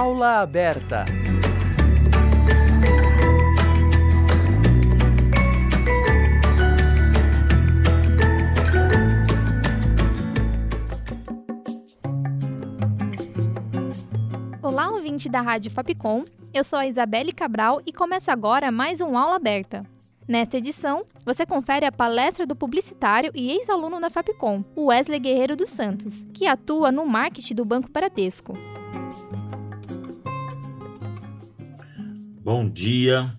Aula aberta. Olá, ouvinte da Rádio Fapcom. Eu sou a Isabelle Cabral e começa agora mais um Aula Aberta. Nesta edição, você confere a palestra do publicitário e ex-aluno da Fapcom, Wesley Guerreiro dos Santos, que atua no marketing do Banco Bradesco. Bom dia,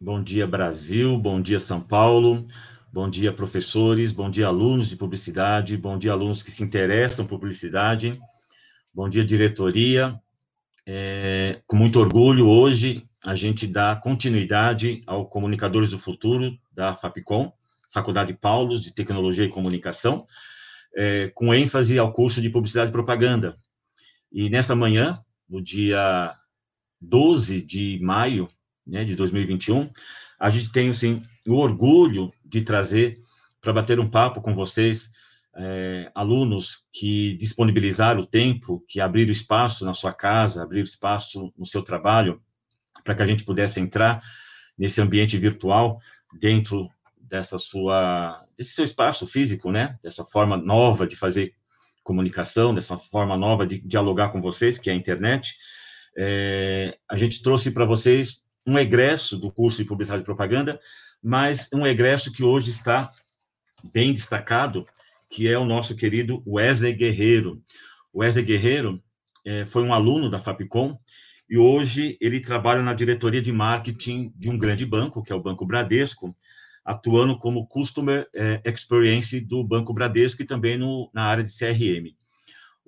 bom dia Brasil, bom dia São Paulo, bom dia professores, bom dia alunos de publicidade, bom dia alunos que se interessam por publicidade, bom dia diretoria. É, com muito orgulho, hoje a gente dá continuidade ao Comunicadores do Futuro da FAPCOM, Faculdade Paulos de Tecnologia e Comunicação, é, com ênfase ao curso de Publicidade e Propaganda. E nessa manhã, no dia 12 de maio né, de 2021, a gente tem assim, o orgulho de trazer para bater um papo com vocês é, alunos que disponibilizaram o tempo, que abriram espaço na sua casa, abriram espaço no seu trabalho, para que a gente pudesse entrar nesse ambiente virtual dentro dessa sua desse seu espaço físico, né? Dessa forma nova de fazer comunicação, dessa forma nova de dialogar com vocês, que é a internet. É, a gente trouxe para vocês um egresso do curso de Publicidade e Propaganda, mas um egresso que hoje está bem destacado, que é o nosso querido Wesley Guerreiro. Wesley Guerreiro é, foi um aluno da Fapcom e hoje ele trabalha na diretoria de marketing de um grande banco, que é o Banco Bradesco, atuando como Customer é, Experience do Banco Bradesco e também no, na área de CRM.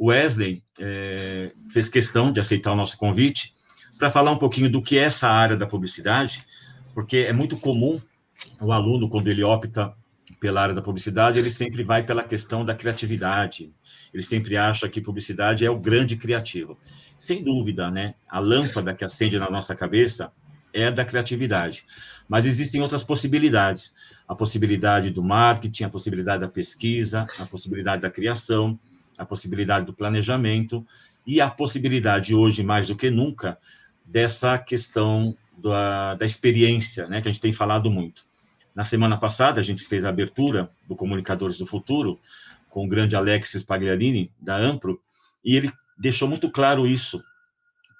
Wesley é, fez questão de aceitar o nosso convite para falar um pouquinho do que é essa área da publicidade, porque é muito comum o aluno, quando ele opta pela área da publicidade, ele sempre vai pela questão da criatividade. Ele sempre acha que publicidade é o grande criativo. Sem dúvida, né? A lâmpada que acende na nossa cabeça é da criatividade. Mas existem outras possibilidades. A possibilidade do marketing, a possibilidade da pesquisa, a possibilidade da criação, a possibilidade do planejamento e a possibilidade, hoje mais do que nunca, dessa questão da, da experiência, né, que a gente tem falado muito. Na semana passada, a gente fez a abertura do Comunicadores do Futuro com o grande Alexis Pagliarini, da Ampro, e ele deixou muito claro isso,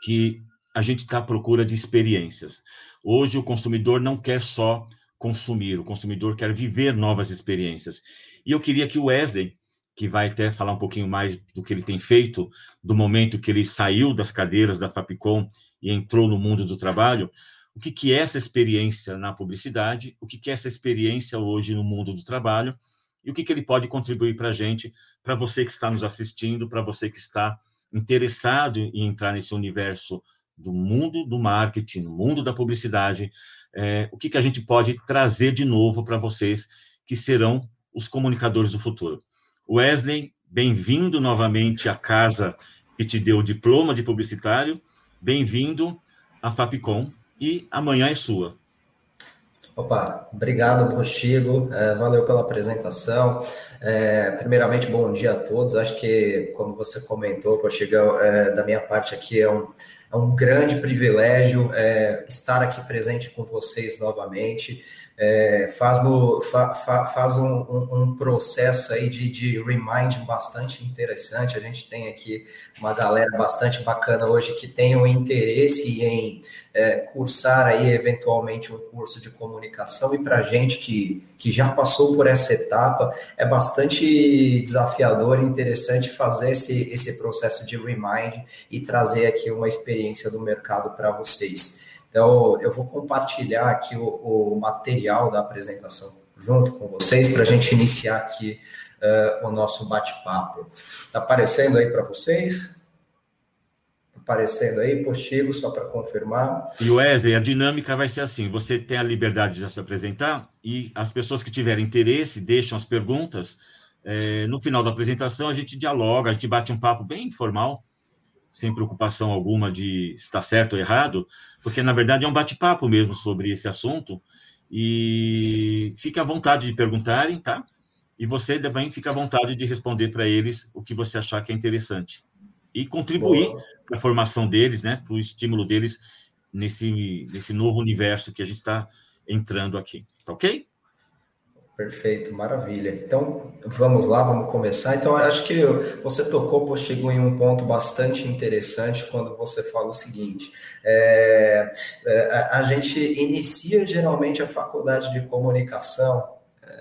que a gente está à procura de experiências. Hoje, o consumidor não quer só consumir, o consumidor quer viver novas experiências. E eu queria que o Wesley que vai até falar um pouquinho mais do que ele tem feito, do momento que ele saiu das cadeiras da Fapcom e entrou no mundo do trabalho, o que, que é essa experiência na publicidade, o que, que é essa experiência hoje no mundo do trabalho, e o que, que ele pode contribuir para a gente, para você que está nos assistindo, para você que está interessado em entrar nesse universo do mundo do marketing, no mundo da publicidade, é, o que, que a gente pode trazer de novo para vocês que serão os comunicadores do futuro. Wesley, bem-vindo novamente à casa que te deu o diploma de publicitário. Bem-vindo à Fapcom e amanhã é sua. Opa, obrigado, Postigo. É, valeu pela apresentação. É, primeiramente, bom dia a todos. Acho que, como você comentou, Postigo, é, da minha parte aqui é um, é um grande privilégio é, estar aqui presente com vocês novamente é, faz, no, fa, fa, faz um, um, um, processo aí de, de remind bastante interessante. A gente tem aqui uma galera bastante bacana hoje que tem o um interesse em é, cursar aí eventualmente um curso de comunicação e para gente que, que já passou por essa etapa é bastante desafiador e interessante fazer esse, esse processo de remind e trazer aqui uma experiência do mercado para vocês. Então, eu vou compartilhar aqui o, o material da apresentação junto com vocês para a gente iniciar aqui uh, o nosso bate-papo. Está aparecendo aí para vocês? Está aparecendo aí, postigo, só para confirmar. E Wesley, a dinâmica vai ser assim: você tem a liberdade de se apresentar e as pessoas que tiverem interesse deixam as perguntas. É, no final da apresentação, a gente dialoga, a gente bate um papo bem informal sem preocupação alguma de estar certo ou errado, porque na verdade é um bate-papo mesmo sobre esse assunto. E fique à vontade de perguntarem, tá? E você também fica à vontade de responder para eles o que você achar que é interessante. e contribuir para a formação deles, né, para o estímulo deles nesse, nesse novo universo que a gente está entrando aqui. Tá ok? Perfeito, maravilha. Então, vamos lá, vamos começar. Então, acho que você tocou, chegou em um ponto bastante interessante quando você fala o seguinte: é, é, a gente inicia geralmente a faculdade de comunicação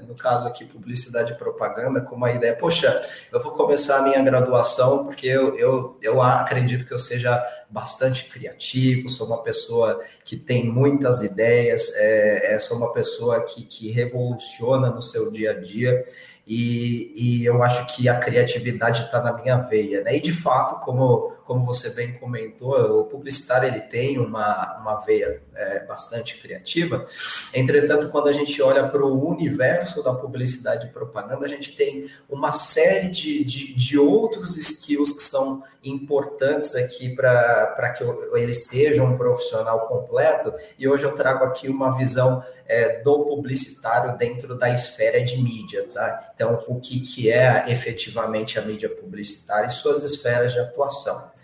no caso aqui, publicidade e propaganda, com uma ideia, poxa, eu vou começar a minha graduação porque eu, eu, eu acredito que eu seja bastante criativo, sou uma pessoa que tem muitas ideias, é, é, sou uma pessoa que, que revoluciona no seu dia a dia. E, e, eu acho que a criatividade está na minha veia, né? E de fato, como, como você bem comentou, o publicitário ele tem uma, uma veia é, bastante criativa. Entretanto, quando a gente olha para o universo da publicidade e propaganda, a gente tem uma série de, de, de outros skills que são importantes aqui para que ele seja um profissional completo. E hoje eu trago aqui uma visão é, do publicitário dentro da esfera de mídia, tá? Então, o que, que é efetivamente a mídia publicitária e suas esferas de atuação.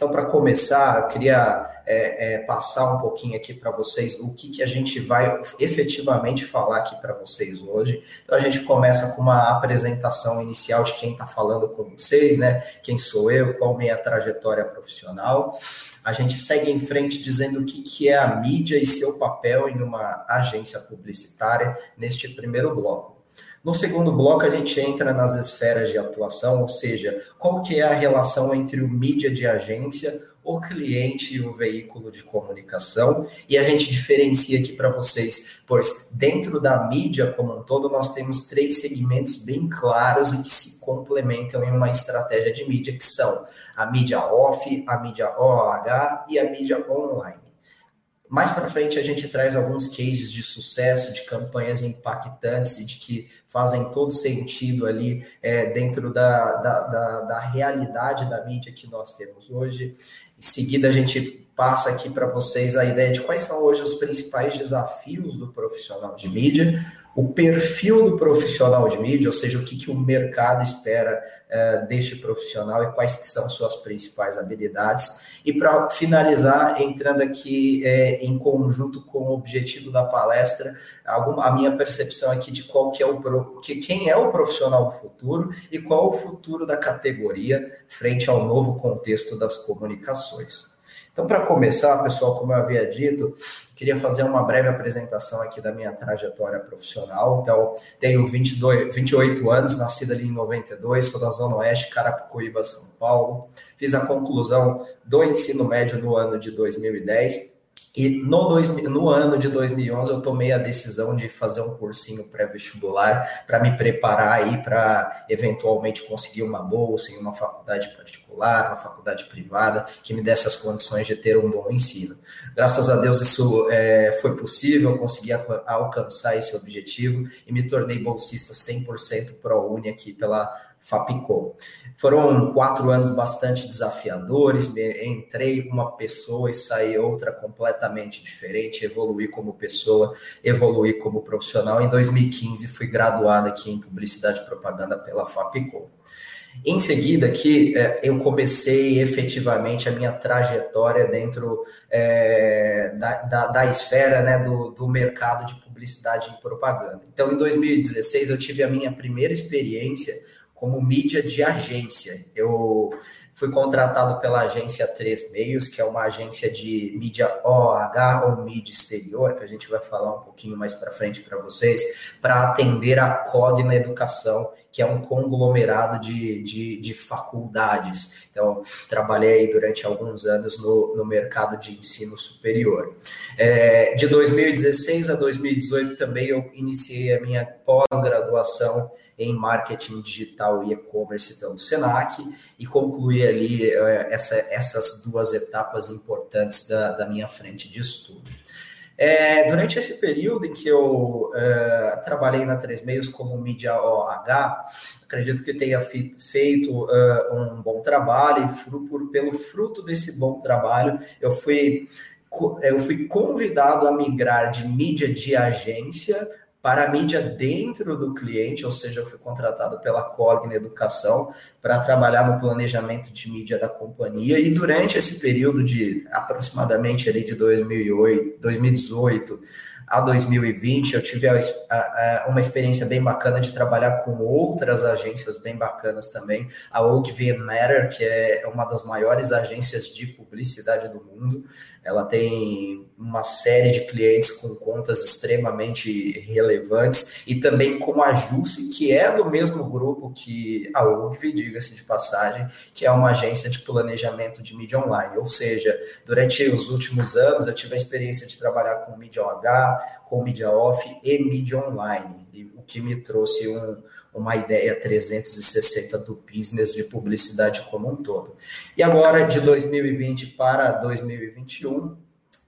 Então, para começar, eu queria é, é, passar um pouquinho aqui para vocês o que, que a gente vai efetivamente falar aqui para vocês hoje. Então, a gente começa com uma apresentação inicial de quem está falando com vocês, né? Quem sou eu, qual minha trajetória profissional. A gente segue em frente dizendo o que, que é a mídia e seu papel em uma agência publicitária neste primeiro bloco. No segundo bloco, a gente entra nas esferas de atuação, ou seja, qual que é a relação entre o mídia de agência, o cliente e o veículo de comunicação, e a gente diferencia aqui para vocês, pois dentro da mídia como um todo, nós temos três segmentos bem claros e que se complementam em uma estratégia de mídia, que são a mídia off, a mídia OH e a mídia online. Mais para frente, a gente traz alguns cases de sucesso, de campanhas impactantes e de que fazem todo sentido ali é, dentro da, da, da, da realidade da mídia que nós temos hoje. Em seguida, a gente passa aqui para vocês a ideia de quais são hoje os principais desafios do profissional de mídia, o perfil do profissional de mídia, ou seja, o que, que o mercado espera uh, deste profissional e quais que são suas principais habilidades. E para finalizar, entrando aqui é, em conjunto com o objetivo da palestra, alguma, a minha percepção aqui de qual que é o que, quem é o profissional do futuro e qual o futuro da categoria frente ao novo contexto das comunicações. Então, para começar, pessoal, como eu havia dito, queria fazer uma breve apresentação aqui da minha trajetória profissional. Então, tenho 22, 28 anos, nascido ali em 92, sou da Zona Oeste, Carapicuíba, São Paulo. Fiz a conclusão do ensino médio no ano de 2010 e no, dois, no ano de 2011 eu tomei a decisão de fazer um cursinho pré-vestibular para me preparar aí para eventualmente conseguir uma bolsa em uma faculdade particular, uma faculdade privada, que me desse as condições de ter um bom ensino. Graças a Deus isso é, foi possível, eu consegui alcançar esse objetivo e me tornei bolsista 100% ProUni aqui pela Fapicom. Foram quatro anos bastante desafiadores. Entrei uma pessoa e saí outra completamente diferente. Evoluí como pessoa, evoluí como profissional. Em 2015, fui graduado aqui em Publicidade e Propaganda pela Fapicom. Em seguida, aqui, é, eu comecei efetivamente a minha trajetória dentro é, da, da, da, esfera né, do, do mercado de publicidade e propaganda. Então, em 2016, eu tive a minha primeira experiência como mídia de agência. Eu fui contratado pela agência Três Meios, que é uma agência de mídia OH ou mídia exterior, que a gente vai falar um pouquinho mais para frente para vocês, para atender a Cogna Educação, que é um conglomerado de, de, de, faculdades. Então, trabalhei durante alguns anos no, no mercado de ensino superior. É, de 2016 a 2018 também eu iniciei a minha pós-graduação em marketing digital e e-commerce pelo Senac e concluir ali eh, essa, essas duas etapas importantes da, da minha frente de estudo. É, durante esse período em que eu uh, trabalhei na Três Meios como mídia OH, acredito que tenha feito uh, um bom trabalho e por, pelo fruto desse bom trabalho, eu fui, eu fui convidado a migrar de mídia de agência para a mídia dentro do cliente, ou seja, eu fui contratado pela Cogna Educação para trabalhar no planejamento de mídia da companhia e durante esse período de aproximadamente ali de 2008, 2018 a 2020, eu tive a, a, uma experiência bem bacana de trabalhar com outras agências bem bacanas também. A Oak Matter, que é uma das maiores agências de publicidade do mundo, ela tem uma série de clientes com contas extremamente relevantes e também com a Jusce, que é do mesmo grupo que a UGV, diga-se de passagem, que é uma agência de planejamento de mídia online. Ou seja, durante os últimos anos eu tive a experiência de trabalhar com mídia OH, com mídia off e mídia online, o que me trouxe um, uma ideia 360 do business de publicidade como um todo. E agora, de 2020 para 2021,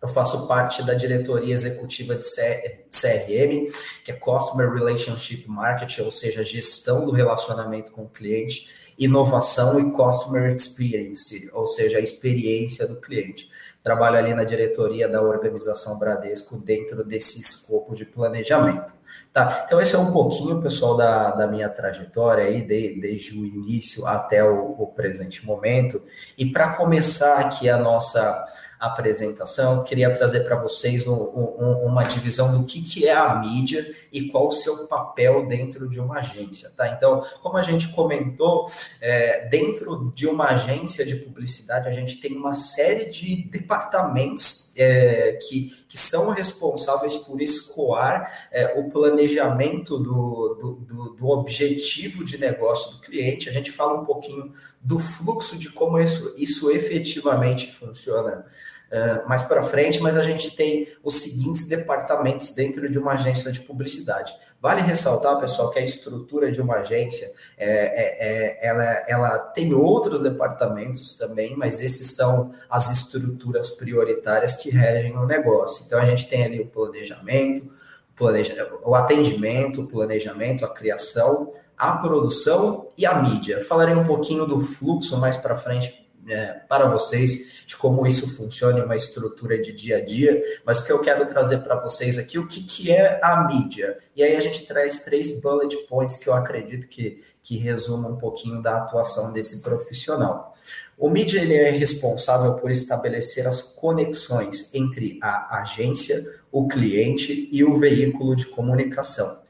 eu faço parte da diretoria executiva de CRM, que é Customer Relationship Marketing, ou seja, gestão do relacionamento com o cliente, inovação e Customer Experience, ou seja, a experiência do cliente. Trabalho ali na diretoria da organização Bradesco dentro desse escopo de planejamento. Tá, então esse é um pouquinho, pessoal, da, da minha trajetória aí, de, desde o início até o, o presente momento. E para começar aqui a nossa apresentação, queria trazer para vocês um, um, uma divisão do que, que é a mídia e qual o seu papel dentro de uma agência, tá? Então, como a gente comentou, é, dentro de uma agência de publicidade, a gente tem uma série de departamentos é, que, que são responsáveis por escoar é, o planejamento do, do, do, objetivo de negócio do cliente. A gente fala um pouquinho do fluxo de como isso, isso efetivamente funciona uh, mais para frente, mas a gente tem os seguintes departamentos dentro de uma agência de publicidade. Vale ressaltar, pessoal, que a estrutura de uma agência é, é, é, ela, ela tem outros departamentos também, mas esses são as estruturas prioritárias que regem o negócio. Então a gente tem ali o planejamento, planeja, o atendimento, o planejamento, a criação, a produção e a mídia. Falarei um pouquinho do fluxo mais para frente é, para vocês de como isso funciona em uma estrutura de dia a dia, mas o que eu quero trazer para vocês aqui, o que, que é a mídia? E aí a gente traz três bullet points que eu acredito que, que resumam um pouquinho da atuação desse profissional. O mídia ele é responsável por estabelecer as conexões entre a agência, o cliente e o veículo de comunicação.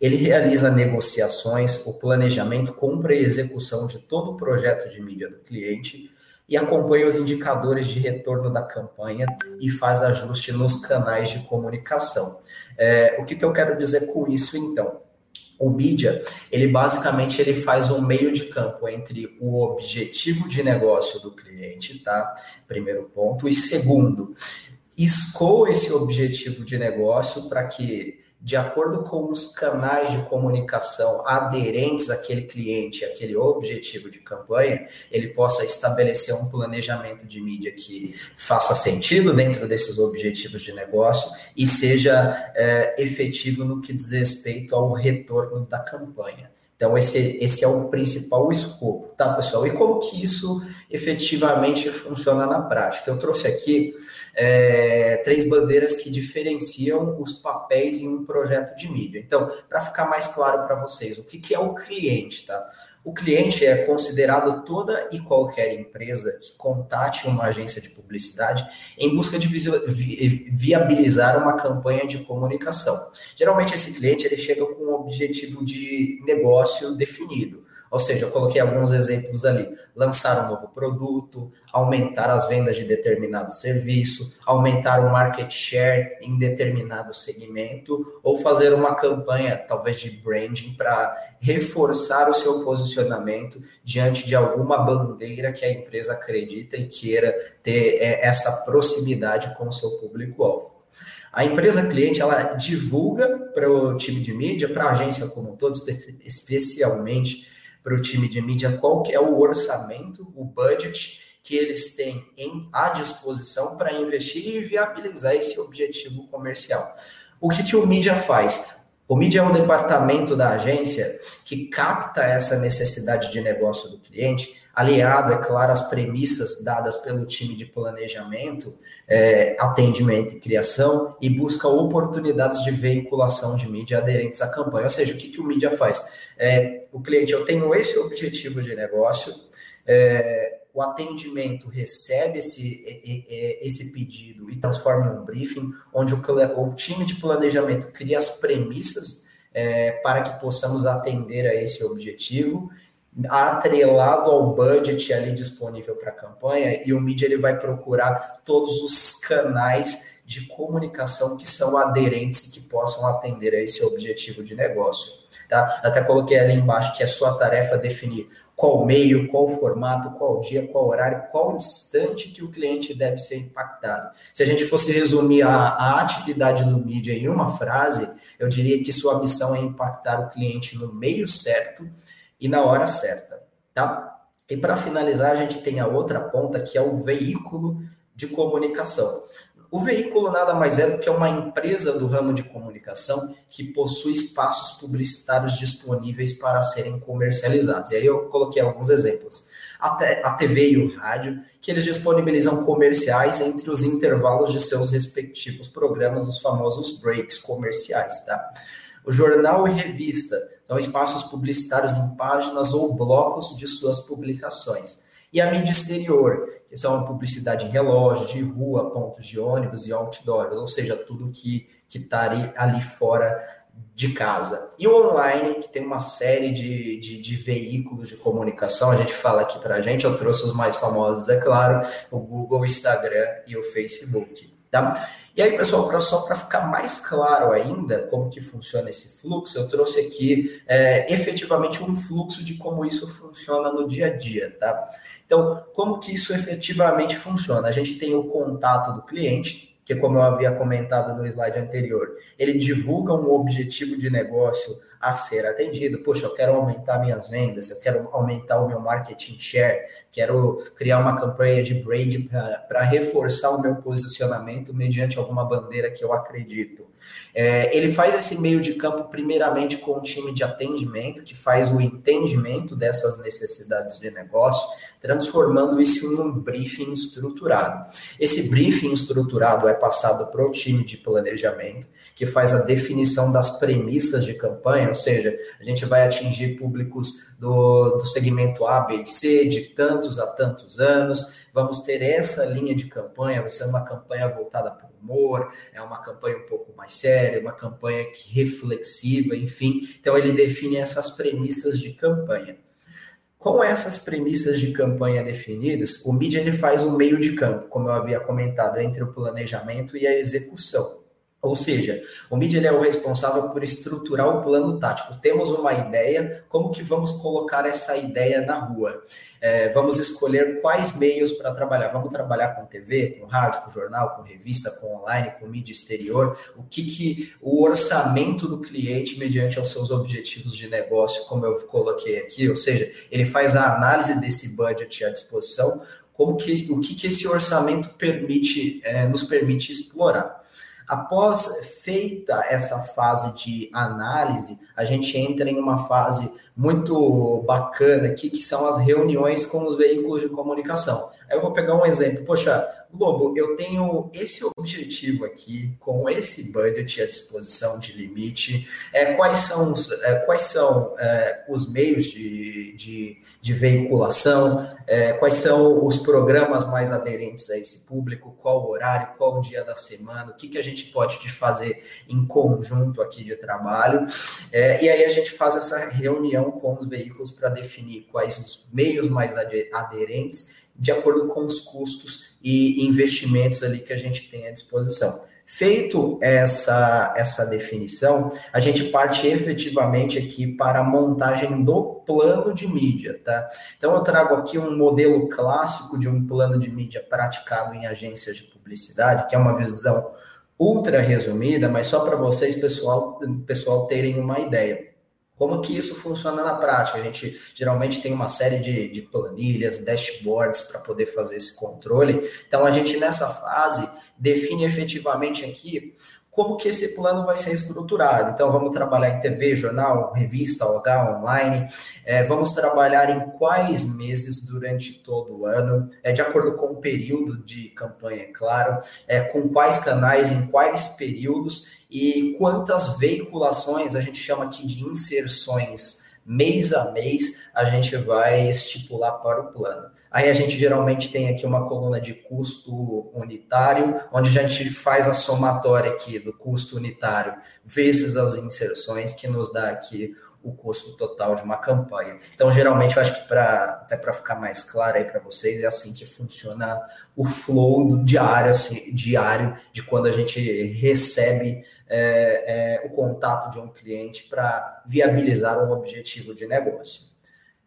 Ele realiza negociações, o planejamento, compra e execução de todo o projeto de mídia do cliente e acompanha os indicadores de retorno da campanha e faz ajuste nos canais de comunicação. É, o que, que eu quero dizer com isso, então? O mídia, ele basicamente ele faz um meio de campo entre o objetivo de negócio do cliente, tá? Primeiro ponto. E segundo, escoa esse objetivo de negócio para que de acordo com os canais de comunicação aderentes àquele cliente, àquele objetivo de campanha, ele possa estabelecer um planejamento de mídia que faça sentido dentro desses objetivos de negócio e seja é, efetivo no que diz respeito ao retorno da campanha. Então, esse, esse é o principal escopo, tá, pessoal? E como que isso efetivamente funciona na prática? Eu trouxe aqui é, três bandeiras que diferenciam os papéis em um projeto de mídia. Então, para ficar mais claro para vocês, o que, que é o cliente, tá? O cliente é considerado toda e qualquer empresa que contate uma agência de publicidade em busca de viabilizar uma campanha de comunicação. Geralmente esse cliente ele chega com um objetivo de negócio definido. Ou seja, eu coloquei alguns exemplos ali: lançar um novo produto, aumentar as vendas de determinado serviço, aumentar o market share em determinado segmento, ou fazer uma campanha, talvez de branding, para reforçar o seu posicionamento diante de alguma bandeira que a empresa acredita e queira ter é, essa proximidade com o seu público-alvo. A empresa cliente ela divulga para o time de mídia, para a agência como um todo, especialmente para o time de mídia qual que é o orçamento, o budget que eles têm em, à disposição para investir e viabilizar esse objetivo comercial. O que, que o mídia faz? O mídia é um departamento da agência que capta essa necessidade de negócio do cliente, aliado, é claro, às premissas dadas pelo time de planejamento, é, atendimento e criação, e busca oportunidades de veiculação de mídia aderentes à campanha. Ou seja, o que, que o mídia faz? É, o cliente, eu tenho esse objetivo de negócio, é, o atendimento recebe esse, esse pedido e transforma em um briefing, onde o, o time de planejamento cria as premissas é, para que possamos atender a esse objetivo, atrelado ao budget ali disponível para a campanha, e o mídia ele vai procurar todos os canais de comunicação que são aderentes e que possam atender a esse objetivo de negócio. Tá? Até coloquei ali embaixo que é sua tarefa definir qual meio, qual formato, qual dia, qual horário, qual instante que o cliente deve ser impactado. Se a gente fosse resumir a, a atividade do mídia em uma frase, eu diria que sua missão é impactar o cliente no meio certo e na hora certa, tá? E para finalizar, a gente tem a outra ponta que é o veículo de comunicação. O veículo nada mais é do que uma empresa do ramo de comunicação que possui espaços publicitários disponíveis para serem comercializados. E aí eu coloquei alguns exemplos. A TV e o rádio, que eles disponibilizam comerciais entre os intervalos de seus respectivos programas, os famosos breaks comerciais, tá? O jornal e revista são espaços publicitários em páginas ou blocos de suas publicações. E a mídia exterior, que são a publicidade em relógio, de rua, pontos de ônibus e outdoors, ou seja, tudo que está ali, ali fora de casa. E o online, que tem uma série de, de, de veículos de comunicação, a gente fala aqui para a gente, eu trouxe os mais famosos, é claro, o Google, o Instagram e o Facebook. Tá? E aí, pessoal, pra, só para ficar mais claro ainda como que funciona esse fluxo, eu trouxe aqui é, efetivamente um fluxo de como isso funciona no dia a dia, tá? Então, como que isso efetivamente funciona? A gente tem o contato do cliente, que como eu havia comentado no slide anterior, ele divulga um objetivo de negócio a ser atendido. Poxa, eu quero aumentar minhas vendas, eu quero aumentar o meu marketing share, quero criar uma campanha de brand para reforçar o meu posicionamento mediante alguma bandeira que eu acredito. É, ele faz esse meio de campo primeiramente com o time de atendimento, que faz o entendimento dessas necessidades de negócio, transformando isso em um briefing estruturado. Esse briefing estruturado é passado para o time de planejamento, que faz a definição das premissas de campanha, ou seja, a gente vai atingir públicos do, do segmento A, B e C de tantos a tantos anos, vamos ter essa linha de campanha, vai ser uma campanha voltada para o humor, é uma campanha um pouco mais séria, uma campanha que reflexiva, enfim. Então ele define essas premissas de campanha. Com essas premissas de campanha definidas, o mídia ele faz um meio de campo, como eu havia comentado, entre o planejamento e a execução. Ou seja, o mídia é o responsável por estruturar o plano tático. Temos uma ideia, como que vamos colocar essa ideia na rua? É, vamos escolher quais meios para trabalhar. Vamos trabalhar com TV, com rádio, com jornal, com revista, com online, com mídia exterior. O que, que o orçamento do cliente, mediante aos seus objetivos de negócio, como eu coloquei aqui, ou seja, ele faz a análise desse budget à disposição, como que, o que, que esse orçamento permite, é, nos permite explorar. Após feita essa fase de análise, a gente entra em uma fase muito bacana aqui, que são as reuniões com os veículos de comunicação. Aí eu vou pegar um exemplo. Poxa, Globo, eu tenho esse objetivo aqui, com esse budget à disposição de limite. É, quais são os, é, quais são, é, os meios de, de, de veiculação? É, quais são os programas mais aderentes a esse público? Qual horário? Qual dia da semana? O que, que a gente pode fazer em conjunto aqui de trabalho? É, e aí a gente faz essa reunião com os veículos para definir quais os meios mais aderentes de acordo com os custos e investimentos ali que a gente tem à disposição. Feito essa, essa definição, a gente parte efetivamente aqui para a montagem do plano de mídia, tá? Então eu trago aqui um modelo clássico de um plano de mídia praticado em agências de publicidade, que é uma visão ultra resumida, mas só para vocês, pessoal, pessoal, terem uma ideia. Como que isso funciona na prática? A gente geralmente tem uma série de, de planilhas, dashboards para poder fazer esse controle. Então, a gente nessa fase define efetivamente aqui como que esse plano vai ser estruturado. Então, vamos trabalhar em TV, jornal, revista, OH, online. É, vamos trabalhar em quais meses durante todo o ano, é, de acordo com o período de campanha, é claro, é, com quais canais, em quais períodos e quantas veiculações, a gente chama aqui de inserções mês a mês, a gente vai estipular para o plano. Aí a gente geralmente tem aqui uma coluna de custo unitário, onde a gente faz a somatória aqui do custo unitário vezes as inserções, que nos dá aqui o custo total de uma campanha. Então, geralmente, eu acho que para até para ficar mais claro aí para vocês, é assim que funciona o flow diário, assim, diário de quando a gente recebe é, é, o contato de um cliente para viabilizar um objetivo de negócio.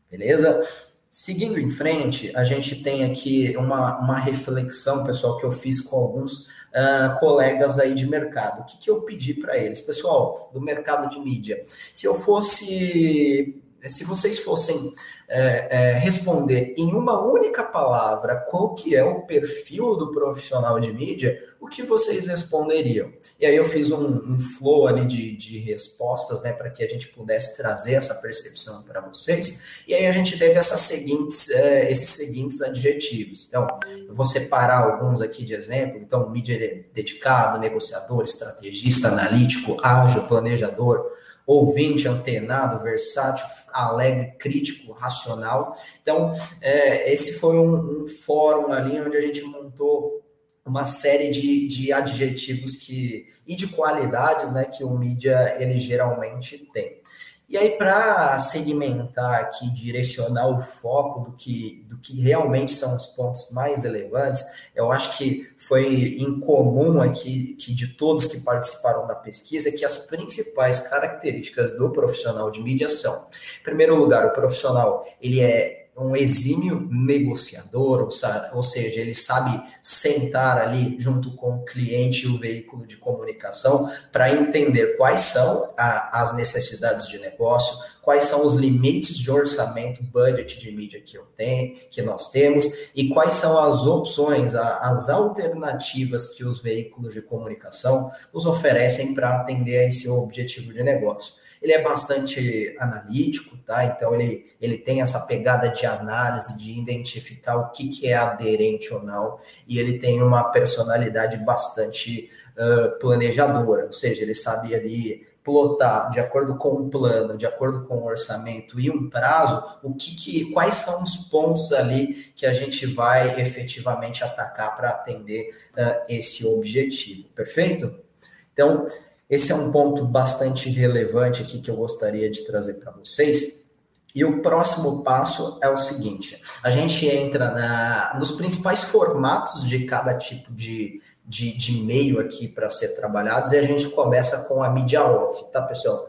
Beleza? Seguindo em frente, a gente tem aqui uma, uma reflexão, pessoal, que eu fiz com alguns uh, colegas aí de mercado. O que, que eu pedi para eles? Pessoal, do mercado de mídia, se eu fosse se vocês fossem é, é, responder em uma única palavra qual que é o perfil do profissional de mídia, o que vocês responderiam? E aí eu fiz um, um flow ali de, de respostas, né, para que a gente pudesse trazer essa percepção para vocês. E aí a gente teve essas seguintes, é, esses seguintes adjetivos. Então, eu vou separar alguns aqui de exemplo. Então, mídia dedicado, negociador, estrategista, analítico, ágil, planejador, ouvinte, antenado, versátil, alegre, crítico, racional. Então, é, esse foi um, um, fórum ali onde a gente montou uma série de, de adjetivos que e de qualidades né, que o mídia ele geralmente tem. E aí, para segmentar aqui, direcionar o foco do que, do que realmente são os pontos mais relevantes, eu acho que foi incomum aqui que de todos que participaram da pesquisa que as principais características do profissional de mídia são, em primeiro lugar, o profissional ele é um exímio negociador, ou seja, ele sabe sentar ali junto com o cliente e o veículo de comunicação para entender quais são a, as necessidades de negócio, quais são os limites de orçamento, budget de mídia que eu tenho, que nós temos, e quais são as opções, as alternativas que os veículos de comunicação nos oferecem para atender a esse objetivo de negócio ele é bastante analítico, tá? Então ele, ele tem essa pegada de análise, de identificar o que, que é aderente ou não, e ele tem uma personalidade bastante uh, planejadora, ou seja, ele sabe ali plotar de acordo com o plano, de acordo com o orçamento e um prazo, o que, que quais são os pontos ali que a gente vai efetivamente atacar para atender uh, esse objetivo, perfeito? Então, esse é um ponto bastante relevante aqui que eu gostaria de trazer para vocês. E o próximo passo é o seguinte: a gente entra na, nos principais formatos de cada tipo de, de, de meio aqui para ser trabalhados e a gente começa com a mídia off, tá, pessoal?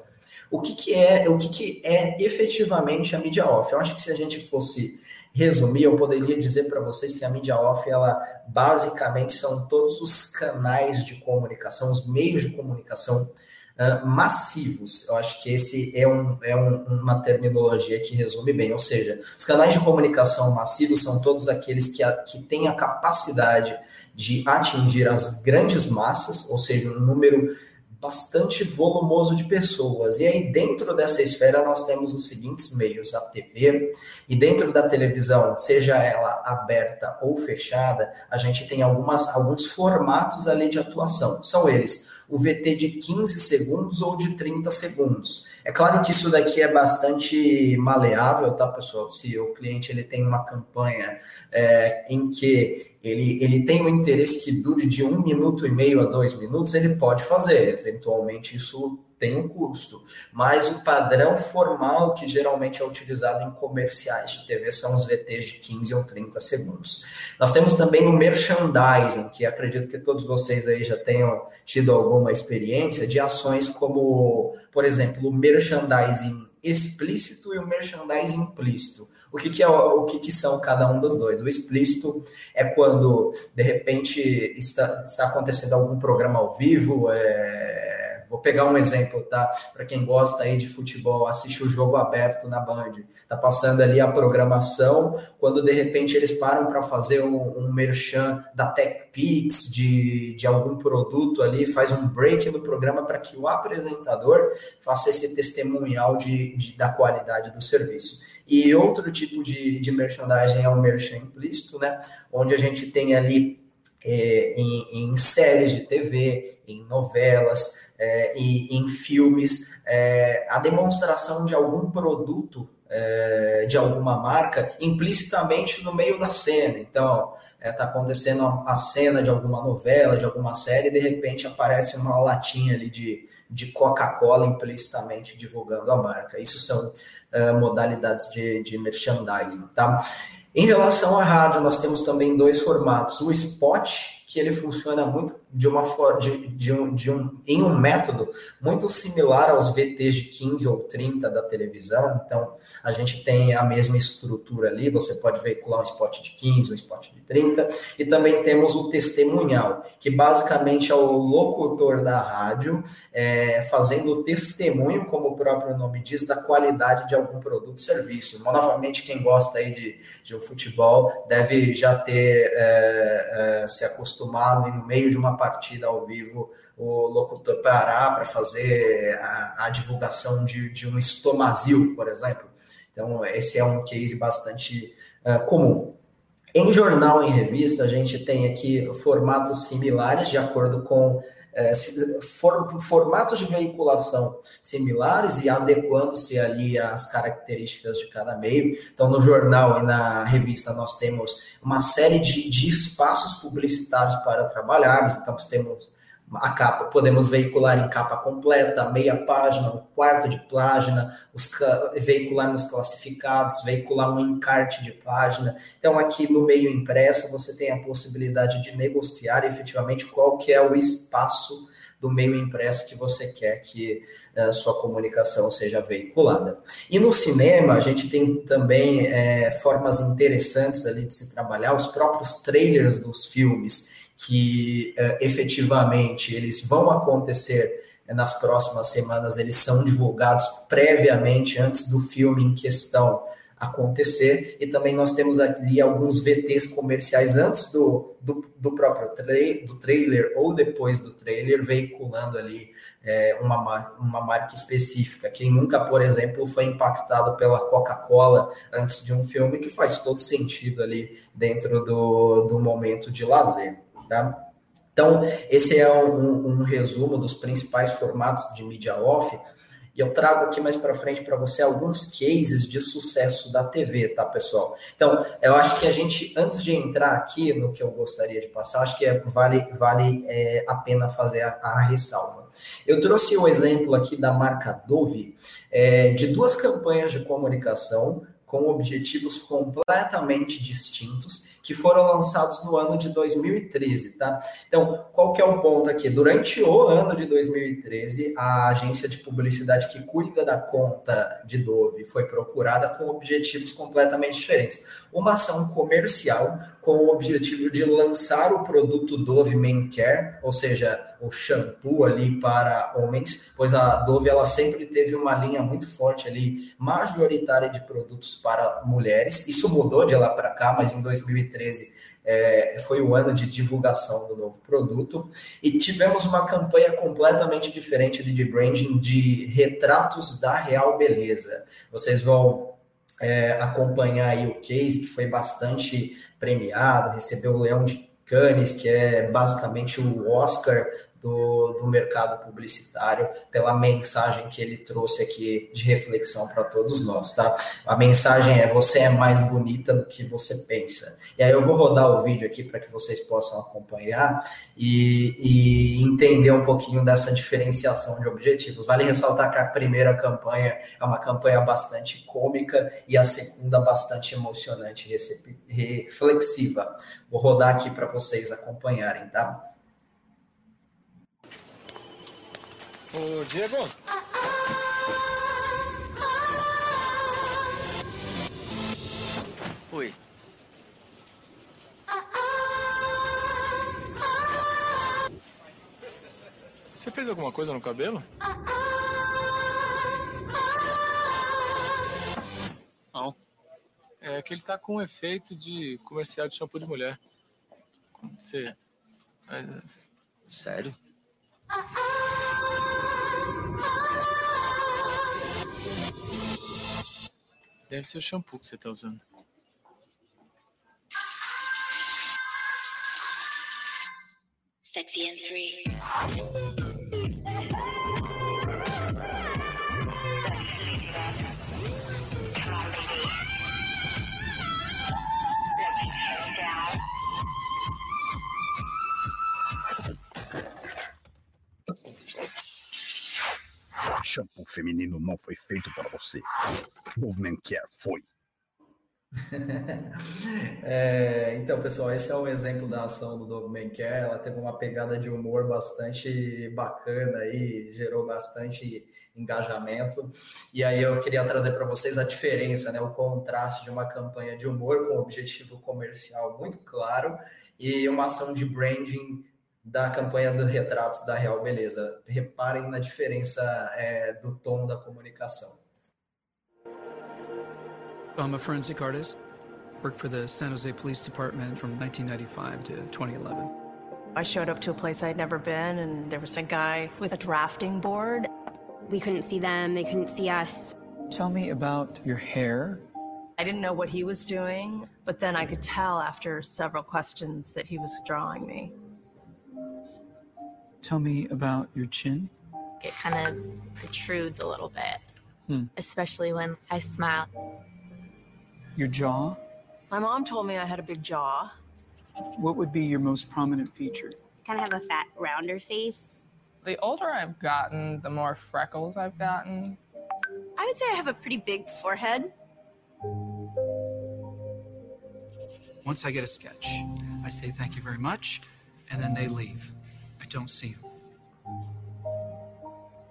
O que, que é o que, que é efetivamente a mídia off? Eu acho que se a gente fosse resumir, eu poderia dizer para vocês que a mídia off, ela basicamente são todos os canais de comunicação, os meios de comunicação uh, massivos. Eu acho que esse é, um, é um, uma terminologia que resume bem. Ou seja, os canais de comunicação massivos são todos aqueles que, a, que têm a capacidade de atingir as grandes massas, ou seja, um número bastante volumoso de pessoas. E aí, dentro dessa esfera, nós temos os seguintes meios: a TV, e dentro da televisão, seja ela aberta ou fechada, a gente tem algumas, alguns formatos ali de atuação. São eles o VT de 15 segundos ou de 30 segundos. É claro que isso daqui é bastante maleável, tá, pessoal? Se o cliente ele tem uma campanha é, em que ele, ele tem um interesse que dure de um minuto e meio a dois minutos, ele pode fazer. Eventualmente, isso tem um custo. Mas o padrão formal que geralmente é utilizado em comerciais de TV são os VTs de 15 ou 30 segundos. Nós temos também o merchandising, que acredito que todos vocês aí já tenham tido alguma experiência de ações como, por exemplo, o merchandising explícito e o merchandising implícito. O que, que é o que, que são cada um dos dois? O explícito é quando de repente está, está acontecendo algum programa ao vivo, é, vou pegar um exemplo, tá? Para quem gosta aí de futebol, assiste o jogo aberto na Band, tá passando ali a programação, quando de repente eles param para fazer um, um merchan da TechPix, de, de algum produto ali, faz um break no programa para que o apresentador faça esse testemunhal de, de, da qualidade do serviço. E outro tipo de, de merchandising é o merchan implícito, né? Onde a gente tem ali é, em, em, séries de TV, em novelas é, e em filmes, é, a demonstração de algum produto é, de alguma marca implicitamente no meio da cena. Então, está é, acontecendo a cena de alguma novela, de alguma série, e de repente aparece uma latinha ali de, de Coca-Cola implicitamente divulgando a marca. Isso são é, modalidades de, de merchandising, tá? Em relação à rádio, nós temos também dois formatos. O spot, que ele funciona muito de uma de, de, um, de um, em um método muito similar aos VTs de 15 ou 30 da televisão. Então, a gente tem a mesma estrutura ali, você pode veicular um spot de 15, um spot de 30, e também temos o testemunhal, que basicamente é o locutor da rádio é, fazendo o testemunho, como o próprio nome diz, da qualidade de algum produto ou serviço. Mas, novamente, quem gosta aí de, de um futebol deve já ter é, é, se acostumado no meio de uma partida ao vivo, o locutor para fazer a, a divulgação de, de, um estomazil, por exemplo. Então, esse é um case bastante uh, comum. Em jornal, em revista, a gente tem aqui formatos similares de acordo com é, for, formatos de veiculação similares e adequando-se ali às características de cada meio. Então, no jornal e na revista, nós temos uma série de, de espaços publicitários para trabalharmos. Então, nós temos a capa, podemos veicular em capa completa, meia página, um quarto de página, os, veicular nos classificados, veicular um encarte de página. Então, aqui no meio impresso, você tem a possibilidade de negociar efetivamente qual que é o espaço do meio impresso que você quer que a uh, sua comunicação seja veiculada. E no cinema, a gente tem também é, formas interessantes ali de se trabalhar, os próprios trailers dos filmes, que uh, efetivamente eles vão acontecer uh, nas próximas semanas, eles são divulgados previamente antes do filme em questão acontecer, e também nós temos ali alguns VTs comerciais antes do, do, do próprio do trailer ou depois do trailer, veiculando ali é, uma, uma marca específica. Quem nunca, por exemplo, foi impactado pela Coca-Cola antes de um filme, que faz todo sentido ali dentro do, do momento de lazer. Tá? Então, esse é um, um, resumo dos principais formatos de mídia off. E eu trago aqui mais para frente para você alguns cases de sucesso da TV, tá, pessoal? Então, eu acho que a gente, antes de entrar aqui no que eu gostaria de passar, acho que é, vale, vale é, a pena fazer a, a, ressalva. Eu trouxe o exemplo aqui da marca Dove, é, de duas campanhas de comunicação com objetivos completamente distintos que foram lançados no ano de 2013, tá? Então, qual que é o ponto aqui? Durante o ano de 2013, a agência de publicidade que cuida da conta de Dove foi procurada com objetivos completamente diferentes. Uma ação comercial com o objetivo de lançar o produto Dove Men Care, ou seja, o shampoo ali para homens, pois a Dove ela sempre teve uma linha muito forte ali, majoritária de produtos para mulheres. Isso mudou de lá para cá, mas em 2013 é, foi o ano de divulgação do novo produto e tivemos uma campanha completamente diferente de branding de retratos da real beleza. Vocês vão é, acompanhar aí o case que foi bastante premiado, recebeu o Leão de Cannes, que é basicamente o Oscar do, do mercado publicitário, pela mensagem que ele trouxe aqui de reflexão para todos nós, tá? A mensagem é: você é mais bonita do que você pensa. E aí eu vou rodar o vídeo aqui para que vocês possam acompanhar e, e, entender um pouquinho dessa diferenciação de objetivos. Vale ressaltar que a primeira campanha é uma campanha bastante cômica e a segunda bastante emocionante e reflexiva. Vou rodar aqui para vocês acompanharem, tá? Ô, Diego. Oi. Você fez alguma coisa no cabelo? Não. É que ele tá com um efeito de comercial de shampoo de mulher. Como você. Sério? Deve ser shampoo que você. Sexy and free. Shampoo feminino não foi feito para você. Movement Care foi. É, então, pessoal, esse é um exemplo da ação do Dogman Care. Ela teve uma pegada de humor bastante bacana aí, gerou bastante engajamento. E aí eu queria trazer para vocês a diferença, né, o contraste de uma campanha de humor com objetivo comercial muito claro e uma ação de branding da campanha do Retratos da Real Beleza. Reparem na diferença é, do tom da comunicação. I'm a forensic artist. Worked for the San Jose Police Department from 1995 to 2011. I showed up to a place I'd never been, and there was a guy with a drafting board. We couldn't see them, they couldn't see us. Tell me about your hair. I didn't know what he was doing, but then I could tell after several questions that he was drawing me. Tell me about your chin. It kind of protrudes a little bit, Hmm. especially when I smile. Your jaw. My mom told me I had a big jaw. What would be your most prominent feature? Kind of have a fat, rounder face. The older I've gotten, the more freckles I've gotten. I would say I have a pretty big forehead. Once I get a sketch, I say thank you very much, and then they leave. I don't see them.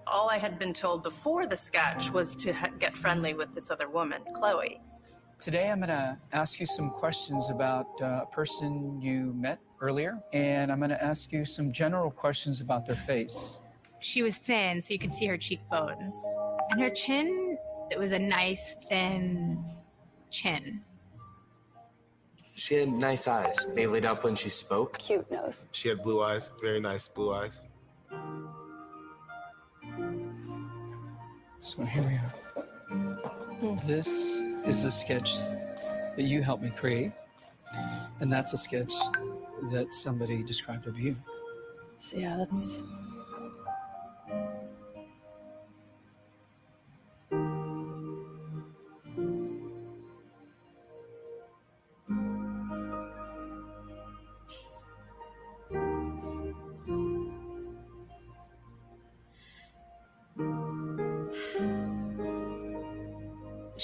All I had been told before the sketch was to ha- get friendly with this other woman, Chloe. Today, I'm going to ask you some questions about uh, a person you met earlier, and I'm going to ask you some general questions about their face. She was thin, so you could see her cheekbones. And her chin, it was a nice, thin chin. She had nice eyes. They lit up when she spoke. Cute nose. She had blue eyes, very nice blue eyes. So here we are. This is the sketch that you helped me create, and that's a sketch that somebody described of you. So yeah, that's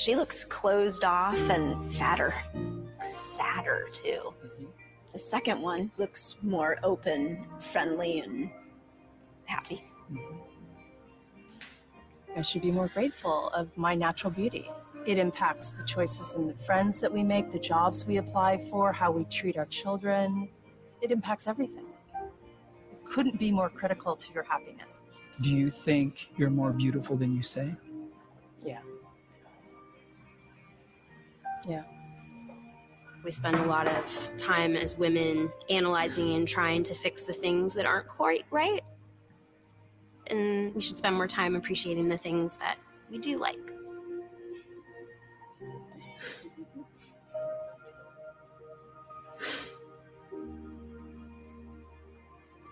She looks closed off and fatter, sadder too. The second one looks more open, friendly, and happy. I should be more grateful of my natural beauty. It impacts the choices and the friends that we make, the jobs we apply for, how we treat our children. It impacts everything. It couldn't be more critical to your happiness. Do you think you're more beautiful than you say? Yeah. Yeah. We spend a lot of time as women analyzing and trying to fix the things that aren't quite right. And we should spend more time appreciating the things that we do like.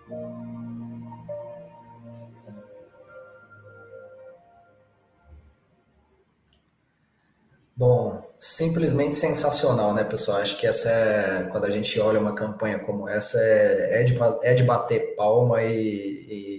Bom, simplesmente sensacional, né, pessoal? Acho que essa é, quando a gente olha uma campanha como essa, é, é, de, é de bater palma e, e,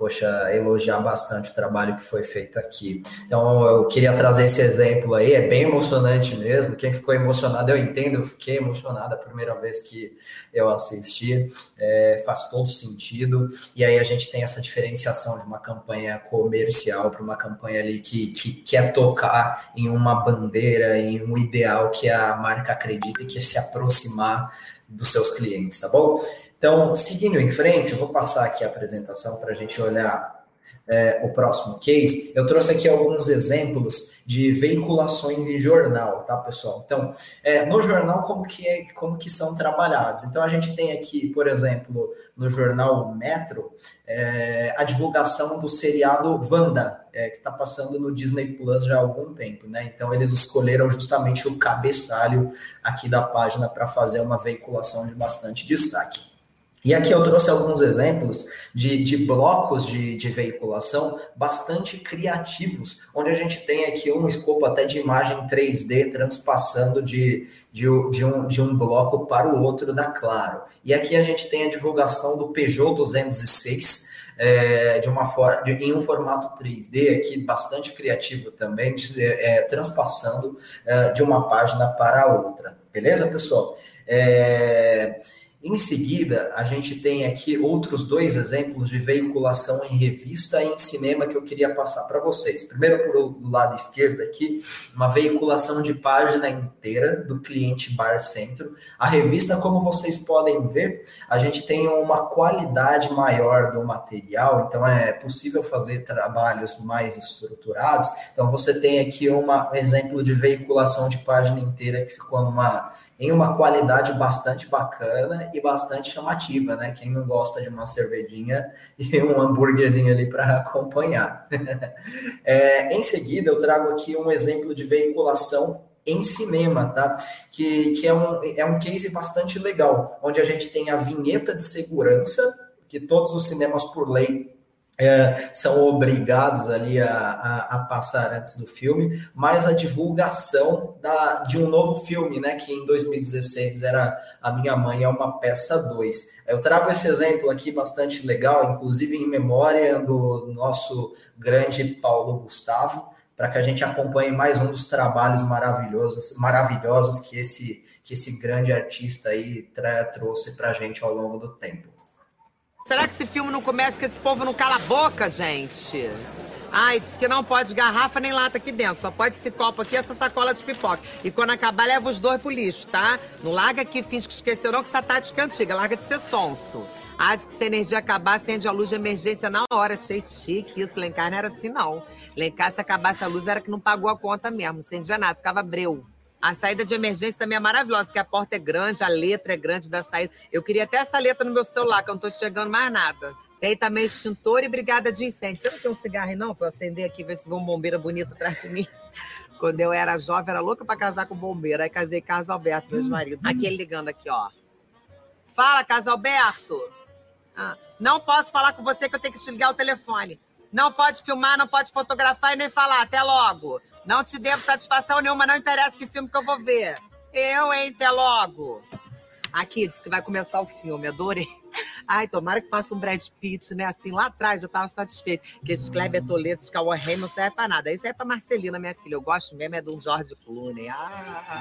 poxa, elogiar bastante o trabalho que foi feito aqui. Então, eu queria trazer esse exemplo aí, é bem emocionante mesmo. Quem ficou emocionado, eu entendo, eu fiquei emocionado a primeira vez que eu assisti, é, faz todo sentido. E aí a gente tem essa diferenciação de uma campanha comercial para uma campanha ali que, que quer tocar em uma bandeira, em um ideal que a marca acredita e quer se aproximar dos seus clientes, tá bom? Então, seguindo em frente, eu vou passar aqui a apresentação para a gente olhar é, o próximo case, eu trouxe aqui alguns exemplos de veiculações em jornal, tá, pessoal? Então, é, no jornal, como que, é, como que são trabalhados? Então, a gente tem aqui, por exemplo, no jornal Metro, é, a divulgação do seriado Wanda, é, que está passando no Disney Plus já há algum tempo, né? Então, eles escolheram justamente o cabeçalho aqui da página para fazer uma veiculação de bastante destaque. E aqui eu trouxe alguns exemplos de, de blocos de, de, veiculação bastante criativos, onde a gente tem aqui um escopo até de imagem 3D transpassando de, de, de, um, de um bloco para o outro da Claro. E aqui a gente tem a divulgação do Peugeot 206, é, de uma forma, em um formato 3D aqui bastante criativo também, de, é, transpassando é, de uma página para a outra. Beleza, pessoal? É, em seguida, a gente tem aqui outros dois exemplos de veiculação em revista e em cinema que eu queria passar para vocês. Primeiro, por lado esquerdo aqui, uma veiculação de página inteira do cliente Bar Centro. A revista, como vocês podem ver, a gente tem uma qualidade maior do material, então é possível fazer trabalhos mais estruturados. Então, você tem aqui uma, um exemplo de veiculação de página inteira que ficou numa em uma qualidade bastante bacana e bastante chamativa, né? Quem não gosta de uma cervejinha e um hambúrguerzinho ali para acompanhar. é, em seguida, eu trago aqui um exemplo de veiculação em cinema, tá? Que, que é, um, é um case bastante legal, onde a gente tem a vinheta de segurança, que todos os cinemas, por lei, é, são obrigados ali a, a, a, passar antes do filme, mas a divulgação da, de um novo filme, né, que em 2016 era A Minha Mãe é uma Peça 2. Eu trago esse exemplo aqui bastante legal, inclusive em memória do nosso grande Paulo Gustavo, para que a gente acompanhe mais um dos trabalhos maravilhosos, maravilhosos que esse, que esse grande artista aí trouxe para a gente ao longo do tempo. Será que esse filme não começa que esse povo não cala a boca, gente? Ai, disse que não pode garrafa nem lata aqui dentro. Só pode esse copo aqui essa sacola de pipoca. E quando acabar, leva os dois pro lixo, tá? Não larga aqui, finge que esqueceu não, que essa tática é antiga. Larga de ser sonso. Ah, diz que se a energia acabar, acende a luz de emergência na hora. Achei chique isso. Lencar não era assim, não. Lencar, se acabasse a luz, era que não pagou a conta mesmo. Não acendia nada, ficava breu. A saída de emergência também é maravilhosa, porque a porta é grande, a letra é grande da saída. Eu queria até essa letra no meu celular, que eu não estou chegando mais nada. Tem também extintor e brigada de incêndio. Você não tem um cigarro não, para eu acender aqui, ver se vê um bombeiro bonito atrás de mim? Quando eu era jovem, era louca para casar com bombeiro. Aí casei com Carlos Alberto, meus hum. maridos. Aqui ele ligando aqui, ó. Fala, Carlos Alberto. Ah, não posso falar com você que eu tenho que te ligar o telefone. Não pode filmar, não pode fotografar e nem falar. Até logo. Não te devo satisfação nenhuma, não interessa que filme que eu vou ver. Eu, hein, até logo. Aqui, disse que vai começar o filme, adorei. Ai, tomara que passe um Brad Pitt, né? Assim, lá atrás eu tava satisfeito. Que esses Kleber Toledo, esses Cauã não serve pra nada. Isso é pra Marcelina, minha filha. Eu gosto mesmo é de um George Clooney. Ah.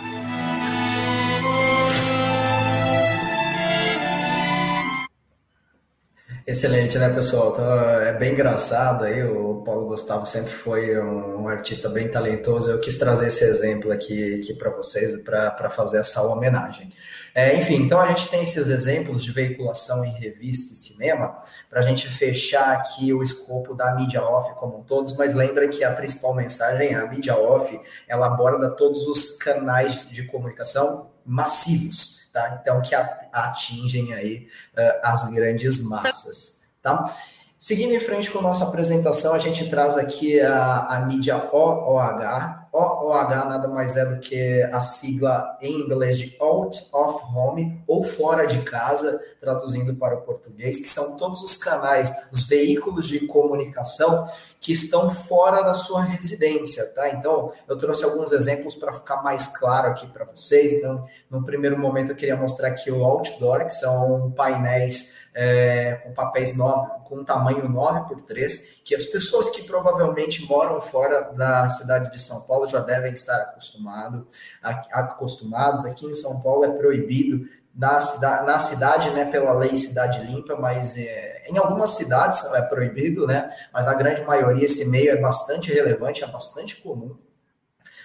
Excelente, né, pessoal? Então, é bem engraçado aí. O Paulo Gustavo sempre foi um, um artista bem talentoso. Eu quis trazer esse exemplo aqui, aqui para vocês, para fazer essa homenagem. É, enfim, então a gente tem esses exemplos de veiculação em revista e cinema para a gente fechar aqui o escopo da mídia off como um todos, mas lembra que a principal mensagem, a mídia off, ela aborda todos os canais de comunicação massivos tá? Então, que atingem aí uh, as grandes massas, tá? Seguindo em frente com a nossa apresentação, a gente traz aqui a, a mídia OOH, OOH nada mais é do que a sigla em inglês de Out of Home, ou fora de casa, traduzindo para o português, que são todos os canais, os veículos de comunicação que estão fora da sua residência, tá? Então, eu trouxe alguns exemplos para ficar mais claro aqui para vocês. Então, no primeiro momento, eu queria mostrar aqui o outdoor, que são painéis é, com papéis 9, com tamanho 9 por 3, que as pessoas que provavelmente moram fora da cidade de São Paulo já devem estar acostumado, acostumados. Aqui em São Paulo é proibido na cidade, na cidade, né, pela lei Cidade Limpa, mas é, em algumas cidades é proibido, né, mas na grande maioria esse meio é bastante relevante, é bastante comum.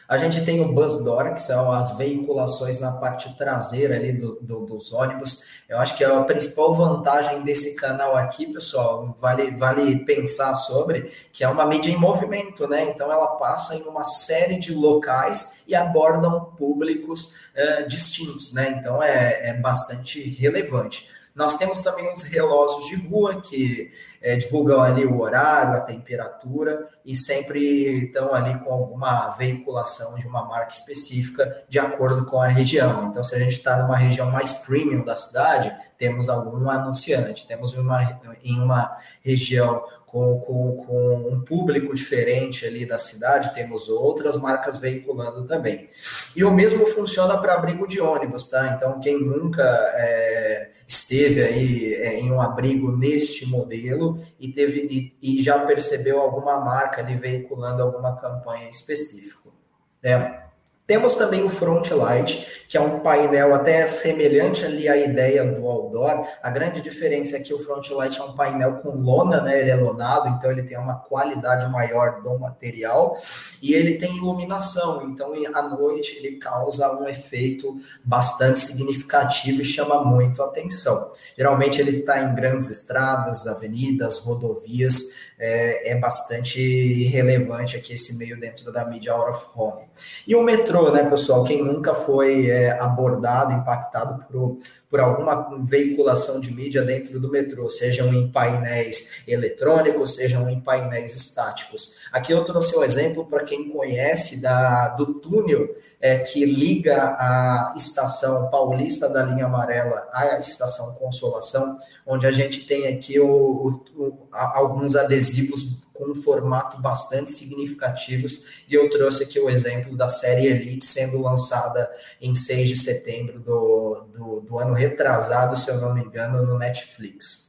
A gente tem o bus door, que são as veiculações na parte traseira ali do, do, dos ônibus. Eu acho que a principal vantagem desse canal aqui, pessoal, vale, vale pensar sobre, que é uma mídia em movimento, né? Então ela passa em uma série de locais e abordam públicos uh, distintos, né? Então é, é bastante relevante. Nós temos também os relógios de rua que é, divulgam ali o horário, a temperatura e sempre estão ali com alguma veiculação de uma marca específica de acordo com a região. Então, se a gente está numa região mais premium da cidade, temos algum anunciante. Temos uma, em uma região com, com, com um público diferente ali da cidade, temos outras marcas veiculando também. E o mesmo funciona para abrigo de ônibus, tá? Então, quem nunca é, esteve aí é, em um abrigo neste modelo e teve e, e, já percebeu alguma marca ali veiculando alguma campanha específica. Né? Temos também o front light, que é um painel até semelhante ali à ideia do outdoor. A grande diferença é que o front light é um painel com lona, né? Ele é lonado, então ele tem uma qualidade maior do material e ele tem iluminação. Então, à noite ele causa um efeito bastante significativo e chama muito atenção. Geralmente ele está em grandes estradas, avenidas, rodovias é, é, bastante relevante aqui esse meio dentro da mídia out of home. E o metrô, né, pessoal? Quem nunca foi é, abordado, impactado por, por alguma veiculação de mídia dentro do metrô, sejam em painéis eletrônicos, sejam em painéis estáticos. Aqui eu trouxe um exemplo para quem conhece da, do túnel é, que liga a estação paulista da linha amarela à estação Consolação, onde a gente tem aqui o, o, o, alguns adesivos com um formato bastante significativos, e eu trouxe aqui o exemplo da série Elite sendo lançada em 6 de setembro do, do, do ano retrasado, se eu não me engano, no Netflix.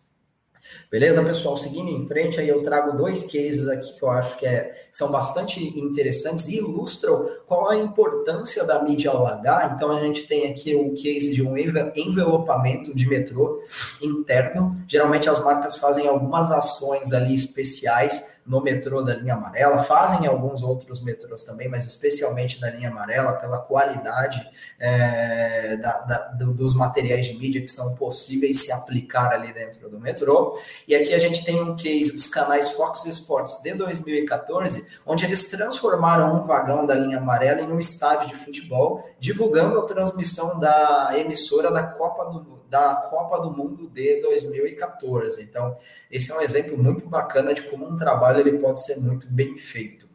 Beleza, pessoal? Seguindo em frente, aí eu trago dois cases aqui que eu acho que, é, são bastante interessantes e ilustram qual a importância da mídia ao H. Então, a gente tem aqui o case de um envelopamento de metrô interno. Geralmente, as marcas fazem algumas ações ali especiais no metrô da linha amarela, fazem alguns outros metrôs também, mas especialmente da linha amarela, pela qualidade é, da, da, do, dos materiais de mídia que são possíveis se aplicar ali dentro do metrô. E aqui a gente tem um case dos canais Fox Sports de 2014, onde eles transformaram um vagão da linha amarela em um estádio de futebol, divulgando a transmissão da emissora da Copa do da Copa do Mundo de 2014. Então, esse é um exemplo muito bacana de como um trabalho ele pode ser muito bem feito.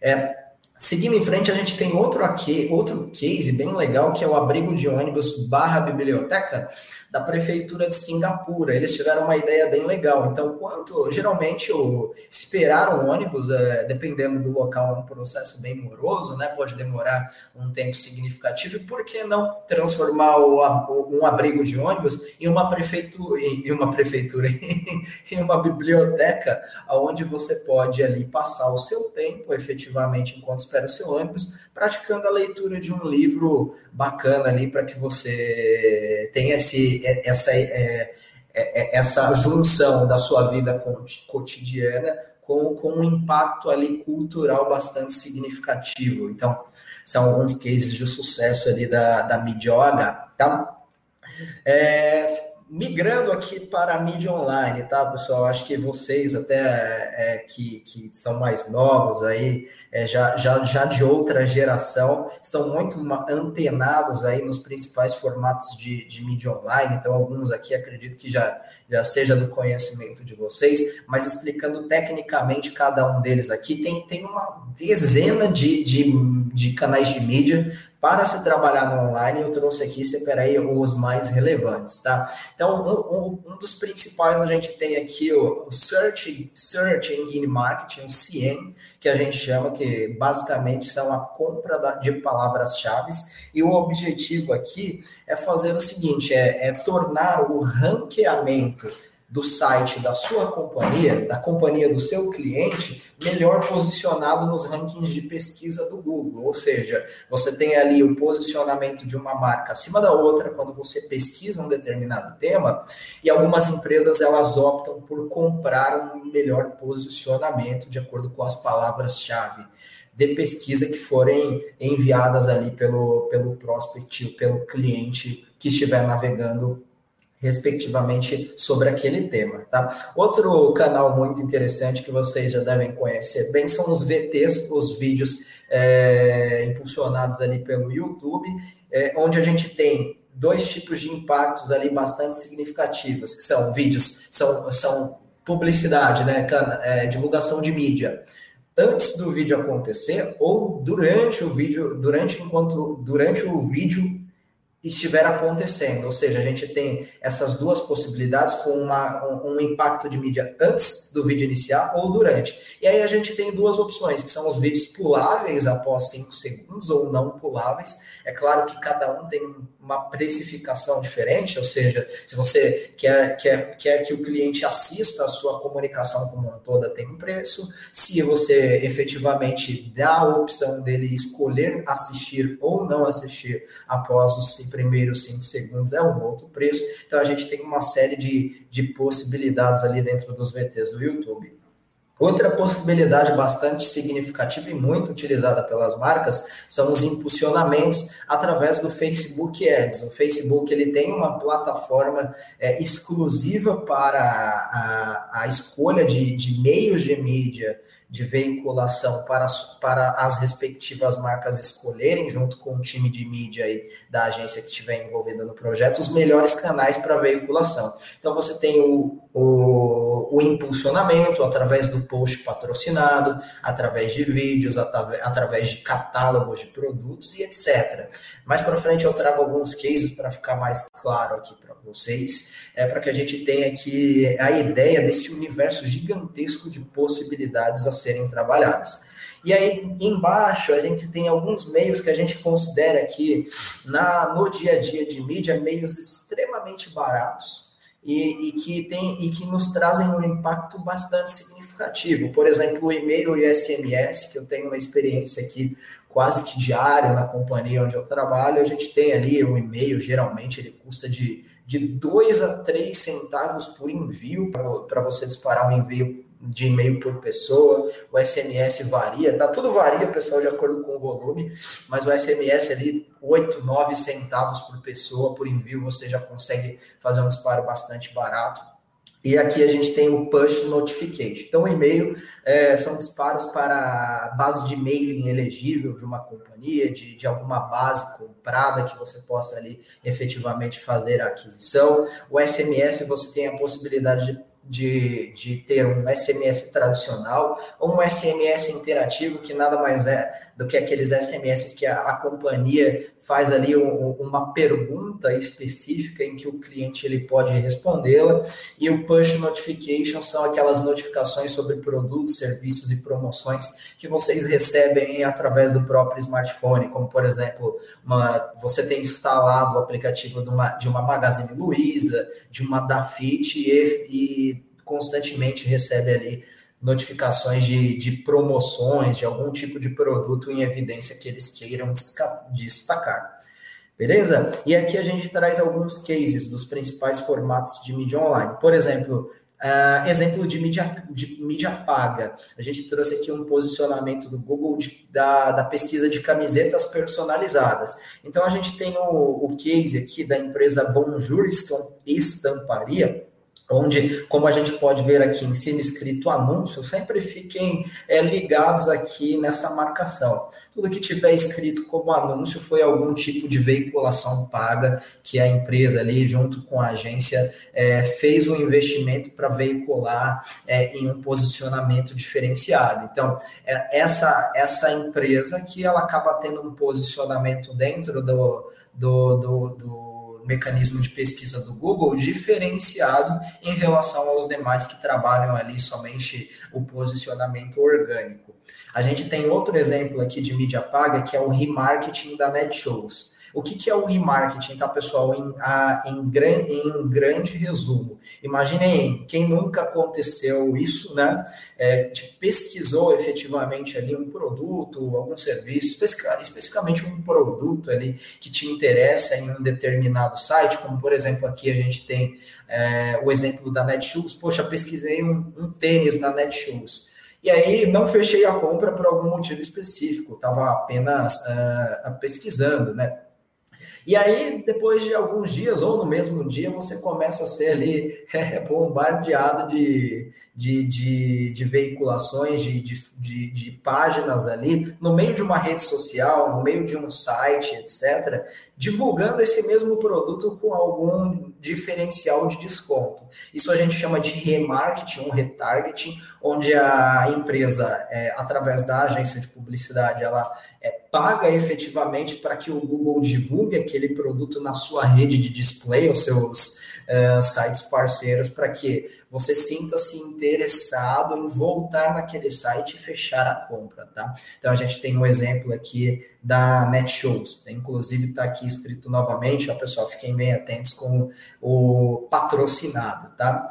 É, Seguindo em frente, a gente tem outro aqui, outro case bem legal, que é o abrigo de ônibus barra biblioteca da prefeitura de Singapura. Eles tiveram uma ideia bem legal. Então, quanto geralmente o esperar um ônibus, é, dependendo do local, é um processo bem moroso, né? Pode demorar um tempo significativo. E por que não transformar o, um abrigo de ônibus em uma prefeitura, em uma prefeitura, em uma biblioteca, onde você pode ali passar o seu tempo, efetivamente, enquanto espera o seu ônibus, praticando a leitura de um livro bacana ali para que você tenha esse, essa, é, é, essa junção da sua vida cotidiana com, com um impacto ali cultural bastante significativo. Então, são alguns cases de sucesso ali da, da Midioga, tá? É, migrando aqui para a mídia online, tá, pessoal? Acho que vocês, até é, que, que são mais novos aí, é, já, já, já de outra geração, estão muito antenados aí nos principais formatos de, de mídia online. Então, alguns aqui acredito que já, já seja do conhecimento de vocês, mas explicando tecnicamente cada um deles aqui, tem, tem uma dezena de, de, de canais de mídia para se trabalhar no online, eu trouxe aqui, separei os mais relevantes, tá? Então, um, um, um dos principais a gente tem aqui o, o Search, Search Engine Marketing, o CIEM, que a gente chama, que basicamente são a compra da, de palavras-chave, e o objetivo aqui é fazer o seguinte, é, é tornar o ranqueamento do site da sua companhia, da companhia do seu cliente, melhor posicionado nos rankings de pesquisa do Google. Ou seja, você tem ali o posicionamento de uma marca acima da outra quando você pesquisa um determinado tema, e algumas empresas elas optam por comprar um melhor posicionamento de acordo com as palavras-chave de pesquisa que forem enviadas ali pelo, pelo prospect, pelo cliente que estiver navegando respectivamente sobre aquele tema, tá? Outro canal muito interessante que vocês já devem conhecer bem são os VTs, os vídeos é, impulsionados ali pelo YouTube, é, onde a gente tem dois tipos de impactos ali bastante significativos, que são vídeos, são, são publicidade, né, é, divulgação de mídia, antes do vídeo acontecer ou durante o vídeo, durante enquanto durante o vídeo estiver acontecendo. Ou seja, a gente tem essas duas possibilidades com uma, um, um, impacto de mídia antes do vídeo iniciar ou durante. E aí a gente tem duas opções, que são os vídeos puláveis após 5 segundos ou não puláveis. É claro que cada um tem uma precificação diferente, ou seja, se você quer, quer, quer que o cliente assista a sua comunicação como uma toda, tem um preço. Se você efetivamente dá a opção dele escolher assistir ou não assistir após os primeiros cinco segundos, é um outro preço. Então a gente tem uma série de, de possibilidades ali dentro dos VTs do YouTube. Outra possibilidade bastante significativa e muito utilizada pelas marcas são os impulsionamentos através do Facebook Ads. O Facebook ele tem uma plataforma é, exclusiva para a, a escolha de, de meios de mídia de veiculação para, para as respectivas marcas escolherem, junto com o time de mídia aí da agência que estiver envolvida no projeto, os melhores canais para veiculação. Então, você tem o, o, o, impulsionamento através do post patrocinado, através de vídeos, através de catálogos de produtos e etc. Mais para frente eu trago alguns cases para ficar mais claro aqui para vocês, é para que a gente tenha aqui a ideia desse universo gigantesco de possibilidades a serem trabalhadas. E aí, embaixo, a gente tem alguns meios que a gente considera aqui na, no dia a dia de mídia, meios extremamente baratos e, e, que, tem, e que nos trazem um impacto bastante significativo. Por exemplo, o e-mail e SMS, que eu tenho uma experiência aqui quase que diária na companhia onde eu trabalho, a gente tem ali o um e-mail, geralmente ele custa de de 2 a 3 centavos por envio para você disparar um envio de e-mail por pessoa, o SMS varia, tá? Tudo varia, pessoal, de acordo com o volume, mas o SMS ali, 8, 9 centavos por pessoa por envio, você já consegue fazer um disparo bastante barato. E aqui a gente tem o push notification. Então, e-mail é, são disparos para base de mailing elegível de uma companhia, de, de alguma base comprada que você possa ali efetivamente fazer a aquisição. O SMS você tem a possibilidade de de, de ter um SMS tradicional ou um SMS interativo, que nada mais é do que aqueles SMS que a, a companhia faz ali um, uma pergunta específica em que o cliente ele pode respondê-la, e o push notification são aquelas notificações sobre produtos, serviços e promoções que vocês recebem através do próprio smartphone, como por exemplo, uma, você tem instalado o aplicativo de uma, de uma Magazine Luiza, de uma Dafit e, e constantemente recebe ali notificações de, de promoções, de algum tipo de produto em evidência que eles queiram destacar. Beleza? E aqui a gente traz alguns cases dos principais formatos de mídia online. Por exemplo, uh, exemplo de mídia, de mídia paga. A gente trouxe aqui um posicionamento do Google de, da, da pesquisa de camisetas personalizadas. Então a gente tem o, o case aqui da empresa Bonjour Estamparia, onde, como a gente pode ver aqui em cima escrito anúncio, sempre fiquem é, ligados aqui nessa marcação. Tudo que tiver escrito como anúncio foi algum tipo de veiculação paga que a empresa ali, junto com a agência, é, fez um investimento para veicular é, em um posicionamento diferenciado. Então, é, essa, essa empresa que ela acaba tendo um posicionamento dentro do, do, do, do mecanismo de pesquisa do Google diferenciado em relação aos demais que trabalham ali somente o posicionamento orgânico. A gente tem outro exemplo aqui de mídia paga, que é o remarketing da Netshows. O que, que é o remarketing, tá, pessoal? Em, a, em, gran, em grande resumo. Imaginem, quem nunca aconteceu isso, né? É, pesquisou efetivamente ali um produto, algum serviço, especificamente um produto ali que te interessa em um determinado site, como por exemplo aqui a gente tem é, o exemplo da Netshoes. Poxa, pesquisei um, um tênis na Netshoes. E aí não fechei a compra por algum motivo específico, estava apenas uh, pesquisando, né? E aí, depois de alguns dias, ou no mesmo dia, você começa a ser ali é, bombardeado de, de, de, de veiculações, de, de, de, páginas ali, no meio de uma rede social, no meio de um site, etc., divulgando esse mesmo produto com algum diferencial de desconto. Isso a gente chama de remarketing, um retargeting, onde a empresa, é, através da agência de publicidade, ela é, paga efetivamente para que o Google divulgue aquele produto na sua rede de display, os seus uh, sites parceiros, para que você sinta-se interessado em voltar naquele site e fechar a compra, tá? Então a gente tem um exemplo aqui da Netshows, inclusive está aqui escrito novamente, ó, pessoal, fiquem bem atentos com o patrocinado, tá?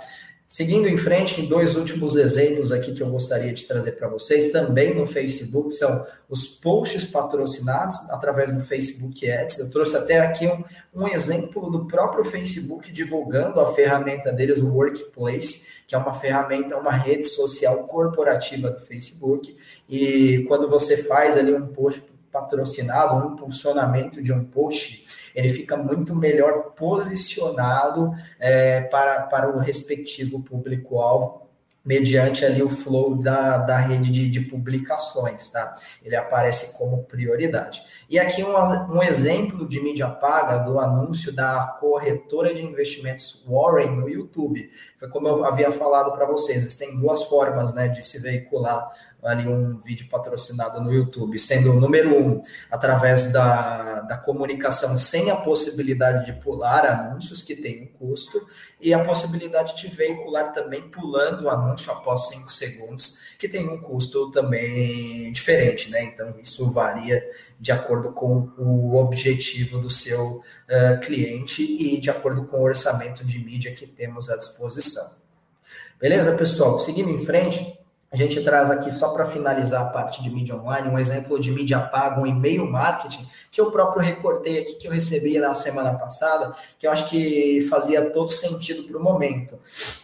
Seguindo em frente, dois últimos exemplos aqui que eu gostaria de trazer para vocês, também no Facebook, são os posts patrocinados através do Facebook Ads. Eu trouxe até aqui um, um exemplo do próprio Facebook divulgando a ferramenta deles, o Workplace, que é uma ferramenta, uma rede social corporativa do Facebook. E quando você faz ali um post patrocinado, um impulsionamento de um post, ele fica muito melhor posicionado é, para, para o respectivo público-alvo mediante ali o flow da, da rede de, de, publicações, tá? Ele aparece como prioridade. E aqui um, um exemplo de mídia paga do anúncio da corretora de investimentos Warren no YouTube. Foi como eu havia falado para vocês, existem duas formas né, de se veicular ali um vídeo patrocinado no YouTube, sendo o número um, através da, da comunicação sem a possibilidade de pular anúncios, que tem um custo, e a possibilidade de veicular também pulando o anúncio após cinco segundos, que tem um custo também diferente, né? Então, isso varia de acordo com o objetivo do seu uh, cliente e de acordo com o orçamento de mídia que temos à disposição. Beleza, pessoal? Seguindo em frente, a gente traz aqui, só para finalizar a parte de mídia online, um exemplo de mídia paga, um e-mail marketing, que eu próprio recortei aqui, que eu recebi na semana passada, que eu acho que fazia todo sentido para o momento.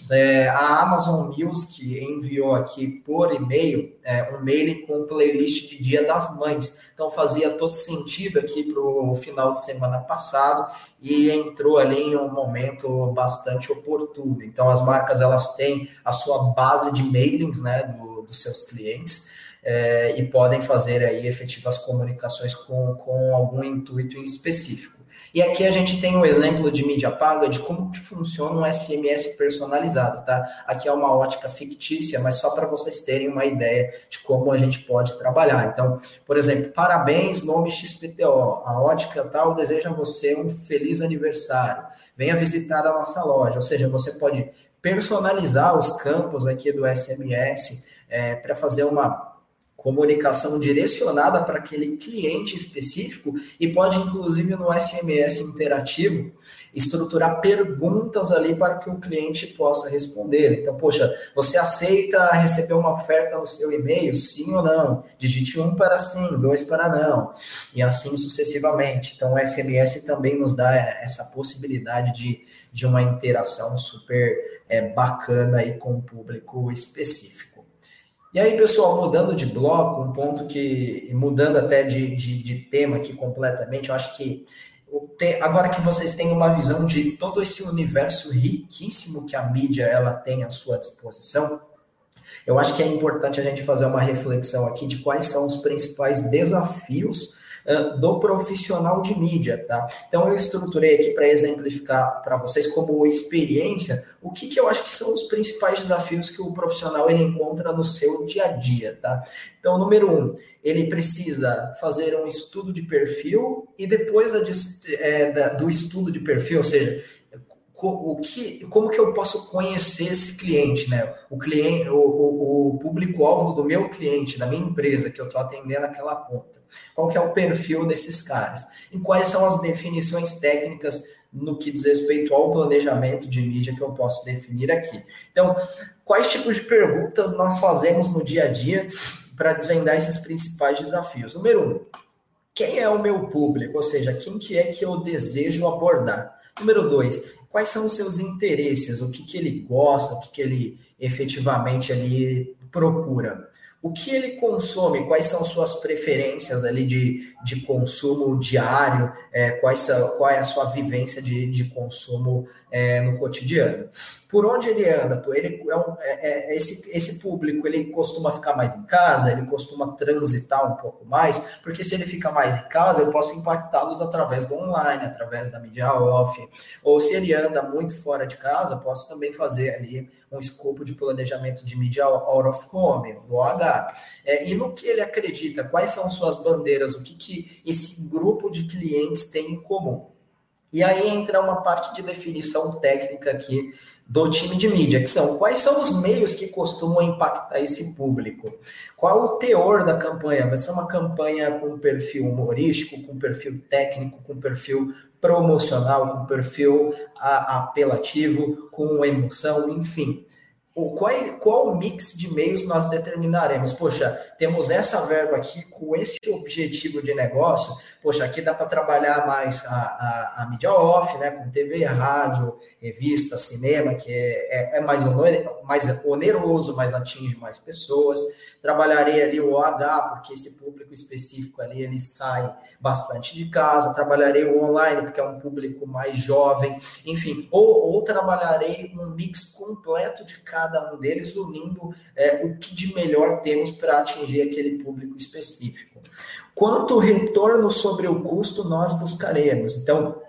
É, a Amazon Music enviou aqui por e-mail é, um mail com playlist de Dia das Mães. Então fazia todo sentido aqui para o final de semana passado e entrou ali em um momento bastante oportuno. Então as marcas elas têm a sua base de mailings, né? Do, dos seus clientes é, e podem fazer aí efetivas comunicações com, com algum intuito em específico. E aqui a gente tem um exemplo de mídia paga de como que funciona um SMS personalizado, tá? Aqui é uma ótica fictícia, mas só para vocês terem uma ideia de como a gente pode trabalhar. Então, por exemplo, parabéns, nome XPTO, a ótica tal deseja a você um feliz aniversário. Venha visitar a nossa loja, ou seja, você pode personalizar os campos aqui do SMS é, para fazer uma comunicação direcionada para aquele cliente específico e pode, inclusive, no SMS interativo, estruturar perguntas ali para que o cliente possa responder. Então, poxa, você aceita receber uma oferta no seu e-mail? Sim ou não? Digite um para sim, dois para não, e assim sucessivamente. Então, o SMS também nos dá essa possibilidade de, de uma interação super é, bacana aí com o público específico. E aí, pessoal, mudando de bloco, um ponto que, mudando até de, de, de tema aqui completamente, eu acho que agora que vocês têm uma visão de todo esse universo riquíssimo que a mídia ela tem à sua disposição, eu acho que é importante a gente fazer uma reflexão aqui de quais são os principais desafios do profissional de mídia, tá? Então eu estruturei aqui para exemplificar para vocês como experiência o que, que eu acho que são os principais desafios que o profissional ele encontra no seu dia a dia, tá? Então, número um, ele precisa fazer um estudo de perfil e depois da, é, da, do estudo de perfil, ou seja, o que, como que eu posso conhecer esse cliente, né? O cliente, o, o, o público-alvo do meu cliente, da minha empresa que eu estou atendendo aquela conta. Qual que é o perfil desses caras? E quais são as definições técnicas no que diz respeito ao planejamento de mídia que eu posso definir aqui? Então, quais tipos de perguntas nós fazemos no dia a dia para desvendar esses principais desafios? Número um, quem é o meu público? Ou seja, quem que é que eu desejo abordar? Número dois, quais são os seus interesses? O que, que ele gosta? O que, que ele efetivamente ali procura? o que ele consome, quais são suas preferências ali de, de consumo diário, é, quais são, qual é a sua vivência de, de consumo é, no cotidiano. Por onde ele anda? Ele é, um, é, é, esse, esse público ele costuma ficar mais em casa, ele costuma transitar um pouco mais, porque se ele fica mais em casa, eu posso impactá-los através do online, através da mídia off, ou se ele anda muito fora de casa, posso também fazer ali um escopo de planejamento de mídia out of home, OH. É, e no que ele acredita, quais são suas bandeiras, o que, que esse grupo de clientes tem em comum. E aí entra uma parte de definição técnica aqui do time de mídia, que são quais são os meios que costumam impactar esse público? Qual o teor da campanha? Vai ser uma campanha com perfil humorístico, com perfil técnico, com perfil promocional, com perfil apelativo, com emoção, enfim o qual, qual mix de meios nós determinaremos? Poxa, temos essa verba aqui com esse objetivo de negócio. Poxa, aqui dá para trabalhar mais a, a, a, mídia off, né? Com TV, rádio, revista, cinema, que é, é, é mais, mais oneroso, mas atinge mais pessoas. Trabalharei ali o OH, porque esse público específico ali ele sai bastante de casa. Trabalharei o online, porque é um público mais jovem. Enfim, ou, ou trabalharei um mix completo de cada cada um deles, unindo é, o que de melhor temos para atingir aquele público específico. Quanto retorno sobre o custo nós buscaremos? Então,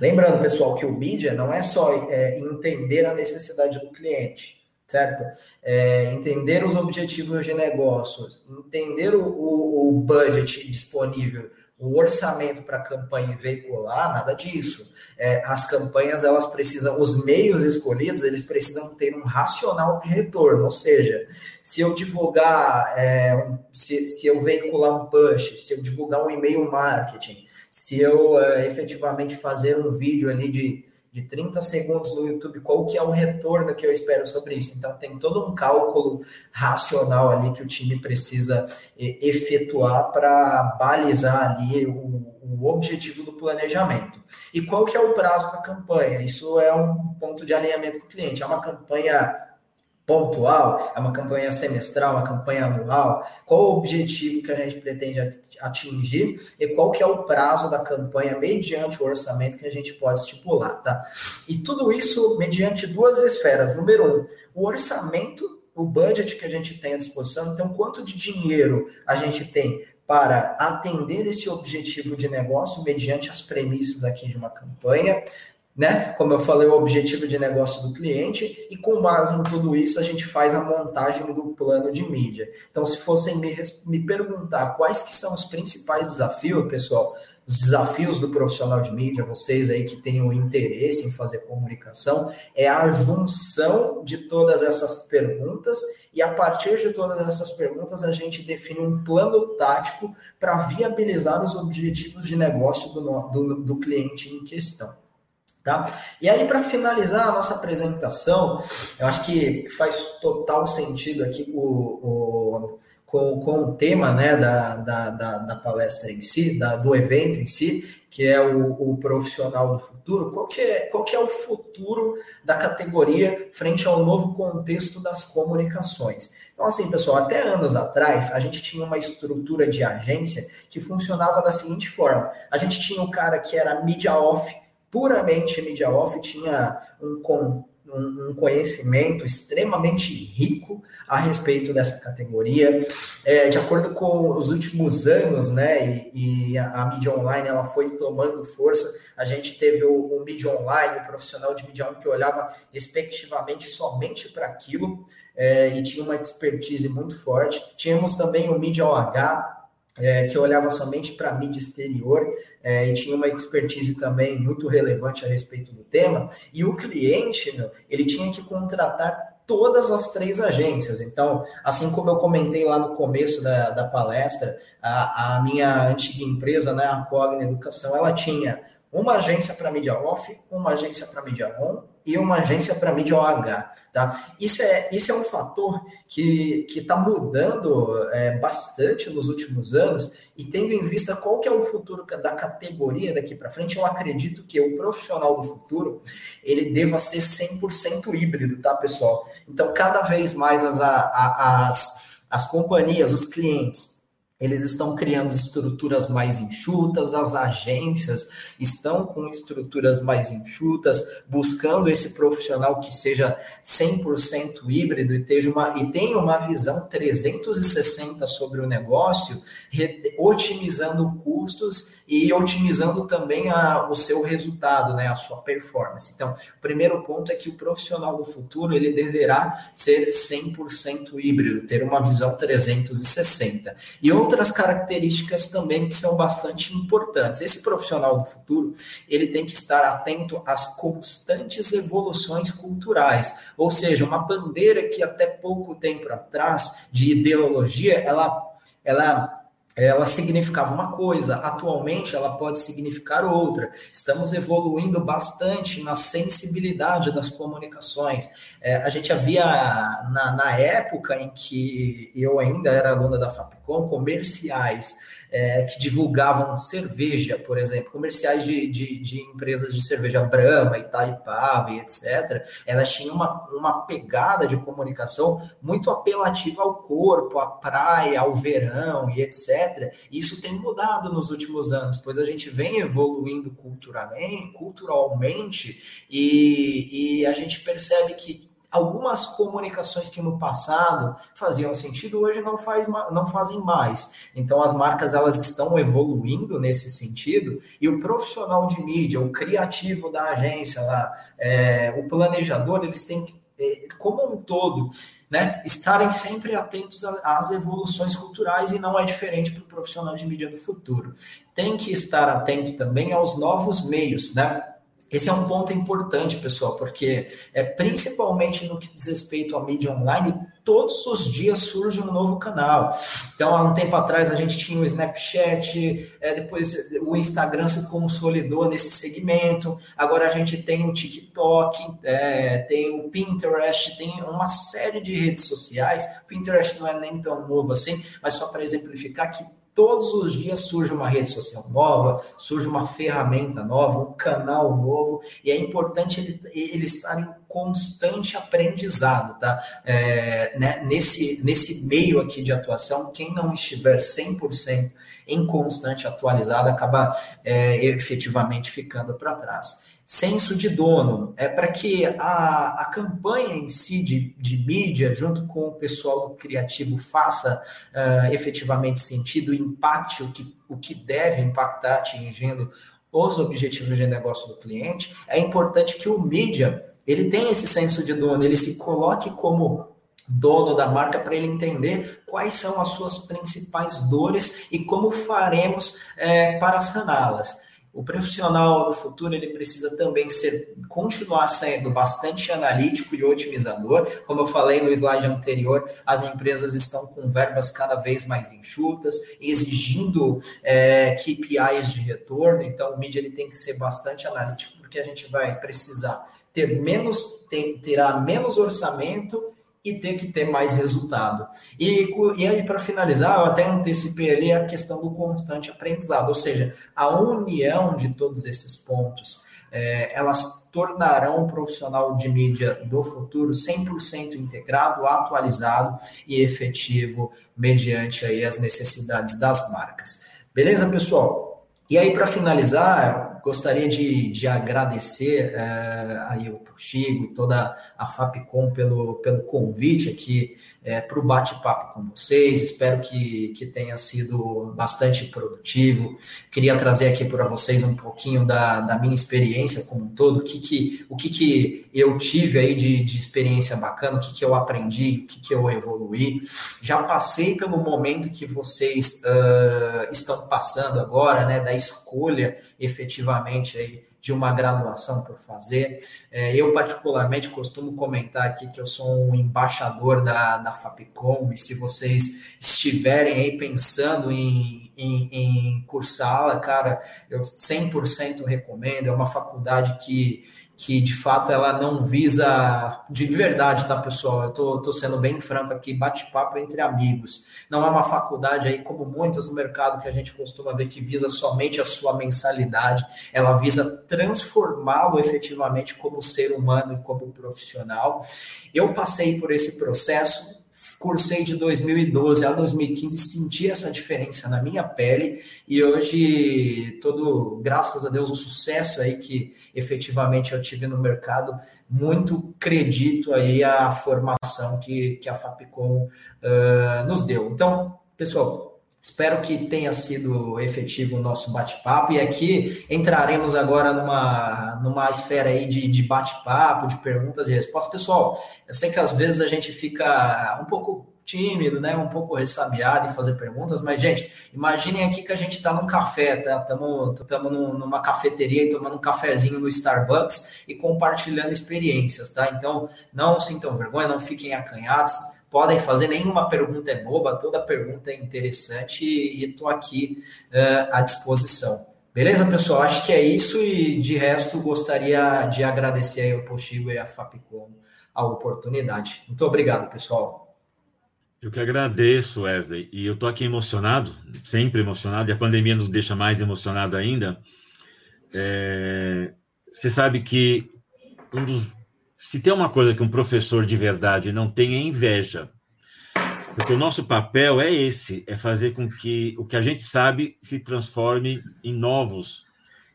lembrando, pessoal, que o mídia não é só é, entender a necessidade do cliente certo? É, entender os objetivos de negócios, entender o, o, o budget disponível, o orçamento para a campanha veicular, nada disso é, as campanhas elas precisam, os meios escolhidos, eles precisam ter um racional de retorno, ou seja, se eu divulgar, é, se, se eu veicular um push, se eu divulgar um e-mail marketing, se eu é, efetivamente fazer um vídeo ali de, de 30 segundos no YouTube, qual que é o retorno que eu espero sobre isso? Então tem todo um cálculo racional ali que o time precisa efetuar para balizar ali o o objetivo do planejamento. E qual que é o prazo da campanha? Isso é um ponto de alinhamento com o cliente. É uma campanha pontual? É uma campanha semestral, uma campanha anual? Qual o objetivo que a gente pretende atingir e qual que é o prazo da campanha mediante o orçamento que a gente pode estipular, tá? E tudo isso mediante duas esferas. Número um, o orçamento o budget que a gente tem à disposição, então quanto de dinheiro a gente tem para atender esse objetivo de negócio mediante as premissas aqui de uma campanha, né? Como eu falei, o objetivo de negócio do cliente, e com base em tudo isso, a gente faz a montagem do plano de mídia. Então, se fossem me, me perguntar quais que são os principais desafios, pessoal, os desafios do profissional de mídia, vocês aí que tenham interesse em fazer comunicação, é a junção de todas essas perguntas e a partir de todas essas perguntas a gente define um plano tático para viabilizar os objetivos de negócio do, do, do cliente em questão. Tá? E aí, para finalizar a nossa apresentação, eu acho que faz total sentido aqui o, o com, com o tema né, da, da, da, da palestra em si, da, do evento em si, que é o, o, profissional do futuro, qual que, é, qual que é o futuro da categoria frente ao novo contexto das comunicações? Então, assim, pessoal, até anos atrás, a gente tinha uma estrutura de agência que funcionava da seguinte forma: a gente tinha o cara que era mídia off, puramente mídia off, tinha um, um, um, conhecimento extremamente rico a respeito dessa categoria. É, de acordo com os últimos anos, né, e, e a, a, mídia online ela foi tomando força, a gente teve o, o mídia online, o profissional de mídia online que olhava respectivamente somente para aquilo é, e tinha uma expertise muito forte. Tínhamos também o mídia OH, é, que olhava somente para a mídia exterior é, e tinha uma expertise também muito relevante a respeito do tema. E o cliente, meu, ele tinha que contratar todas as três agências. Então, assim como eu comentei lá no começo da, da palestra, a, a minha antiga empresa, né, a Cogna Educação, ela tinha uma agência para mídia off, uma agência para mídia on e uma agência para mídia OH, tá? Isso é, isso é um fator que está mudando é, bastante nos últimos anos e tendo em vista qual que é o futuro da categoria daqui para frente, eu acredito que o profissional do futuro, ele deva ser 100% híbrido, tá, pessoal? Então, cada vez mais as, as, as companhias, os clientes, eles estão criando estruturas mais enxutas, as agências estão com estruturas mais enxutas, buscando esse profissional que seja 100% híbrido e, tenha uma, e tenha uma visão 360 sobre o negócio, otimizando custos e otimizando também a, o seu resultado, né, a sua performance. Então, o primeiro ponto é que o profissional do futuro ele deverá ser 100% híbrido, ter uma visão 360. E outras características também que são bastante importantes. Esse profissional do futuro, ele tem que estar atento às constantes evoluções culturais, ou seja, uma bandeira que até pouco tempo atrás de ideologia, ela ela ela significava uma coisa, atualmente ela pode significar outra. Estamos evoluindo bastante na sensibilidade das comunicações. É, a gente havia, na, na época em que eu ainda era aluna da FAPCOM, comerciais é, que divulgavam cerveja, por exemplo, comerciais de, de, de, empresas de cerveja Brahma, Itaipava e etc., elas tinham uma, uma pegada de comunicação muito apelativa ao corpo, à praia, ao verão e etc. E isso tem mudado nos últimos anos, pois a gente vem evoluindo culturalmente, culturalmente e, e a gente percebe que algumas comunicações que no passado faziam sentido hoje não, faz, não fazem mais. Então as marcas elas estão evoluindo nesse sentido e o profissional de mídia, o criativo da agência, lá, é, o planejador, eles têm que, é, como um todo, né, estarem sempre atentos às evoluções culturais e não é diferente para o profissional de mídia do futuro. Tem que estar atento também aos novos meios, né? Esse é um ponto importante, pessoal, porque é principalmente no que diz respeito à mídia online, todos os dias surge um novo canal. Então, há um tempo atrás a gente tinha o Snapchat, é, depois o Instagram se consolidou nesse segmento, agora a gente tem o TikTok, é, tem o Pinterest, tem uma série de redes sociais. O Pinterest não é nem tão novo assim, mas só para exemplificar que Todos os dias surge uma rede social nova, surge uma ferramenta nova, um canal novo, e é importante ele, ele estar em constante aprendizado, tá? É, né, nesse, nesse meio aqui de atuação, quem não estiver 100% em constante atualizado acaba é, efetivamente ficando para trás senso de dono, é para que a, a campanha em si de, de mídia, junto com o pessoal do criativo, faça uh, efetivamente sentido impacte o que, o que deve impactar, atingindo os objetivos de negócio do cliente, é importante que o mídia ele tenha esse senso de dono, ele se coloque como dono da marca para ele entender quais são as suas principais dores e como faremos é, para saná-las. O profissional do futuro ele precisa também ser continuar sendo bastante analítico e otimizador. Como eu falei no slide anterior, as empresas estão com verbas cada vez mais enxutas, exigindo é, KPIs de retorno. Então, o mídia ele tem que ser bastante analítico, porque a gente vai precisar ter menos, ter, terá menos orçamento e ter que ter mais resultado. E, e aí, para finalizar, eu até antecipei ali a questão do constante aprendizado, ou seja, a união de todos esses pontos, é, elas tornarão o profissional de mídia do futuro 100% integrado, atualizado e efetivo mediante aí as necessidades das marcas. Beleza, pessoal? E aí, para finalizar, gostaria de, de agradecer uh, aí o Chigo e toda a FAPCOM pelo, pelo convite aqui é, para o bate-papo com vocês. Espero que, que tenha sido bastante produtivo. Queria trazer aqui para vocês um pouquinho da, da minha experiência como um todo, o que, que, o que, que eu tive aí de, de experiência bacana, o que, que eu aprendi, o que, que eu evoluí. Já passei pelo momento que vocês uh, estão passando agora, né, da escolha efetivamente aí de uma graduação por fazer. É, eu, particularmente, costumo comentar aqui que eu sou um embaixador da, da Fapcom, e se vocês estiverem aí pensando em, em, em cursá-la, cara, eu 100% recomendo. É uma faculdade que que de fato ela não visa de verdade, tá, pessoal? Eu tô, tô sendo bem franco aqui, bate-papo entre amigos. Não é uma faculdade aí, como muitas no mercado que a gente costuma ver, que visa somente a sua mensalidade, ela visa transformá-lo efetivamente como ser humano e como profissional. Eu passei por esse processo, cursei de 2012 a 2015, senti essa diferença na minha pele e hoje todo, graças a Deus, o sucesso aí que efetivamente eu tive no mercado, muito acredito aí a formação que, que a Fapcom uh, nos deu. Então, pessoal, Espero que tenha sido efetivo o nosso bate-papo. E aqui entraremos agora numa, numa esfera aí de, de bate-papo, de perguntas e respostas. Pessoal, eu sei que às vezes a gente fica um pouco tímido, né? Um pouco ressabiado em fazer perguntas, mas, gente, imaginem aqui que a gente está num café, tá? Estamos numa cafeteria e tomando um cafezinho no Starbucks e compartilhando experiências, tá? Então, não sintam vergonha, não fiquem acanhados podem fazer, nenhuma pergunta é boba, toda pergunta é interessante e estou aqui uh, à disposição. Beleza, pessoal? Acho que é isso e de resto gostaria de agradecer ao Postigo e à Fapcom a oportunidade. Muito obrigado, pessoal. Eu que agradeço, Wesley, e eu estou aqui emocionado, sempre emocionado, e a pandemia nos deixa mais emocionado ainda. É... Você sabe que um dos se tem uma coisa que um professor de verdade não tem é inveja. Porque o nosso papel é esse, é fazer com que o que a gente sabe se transforme em novos.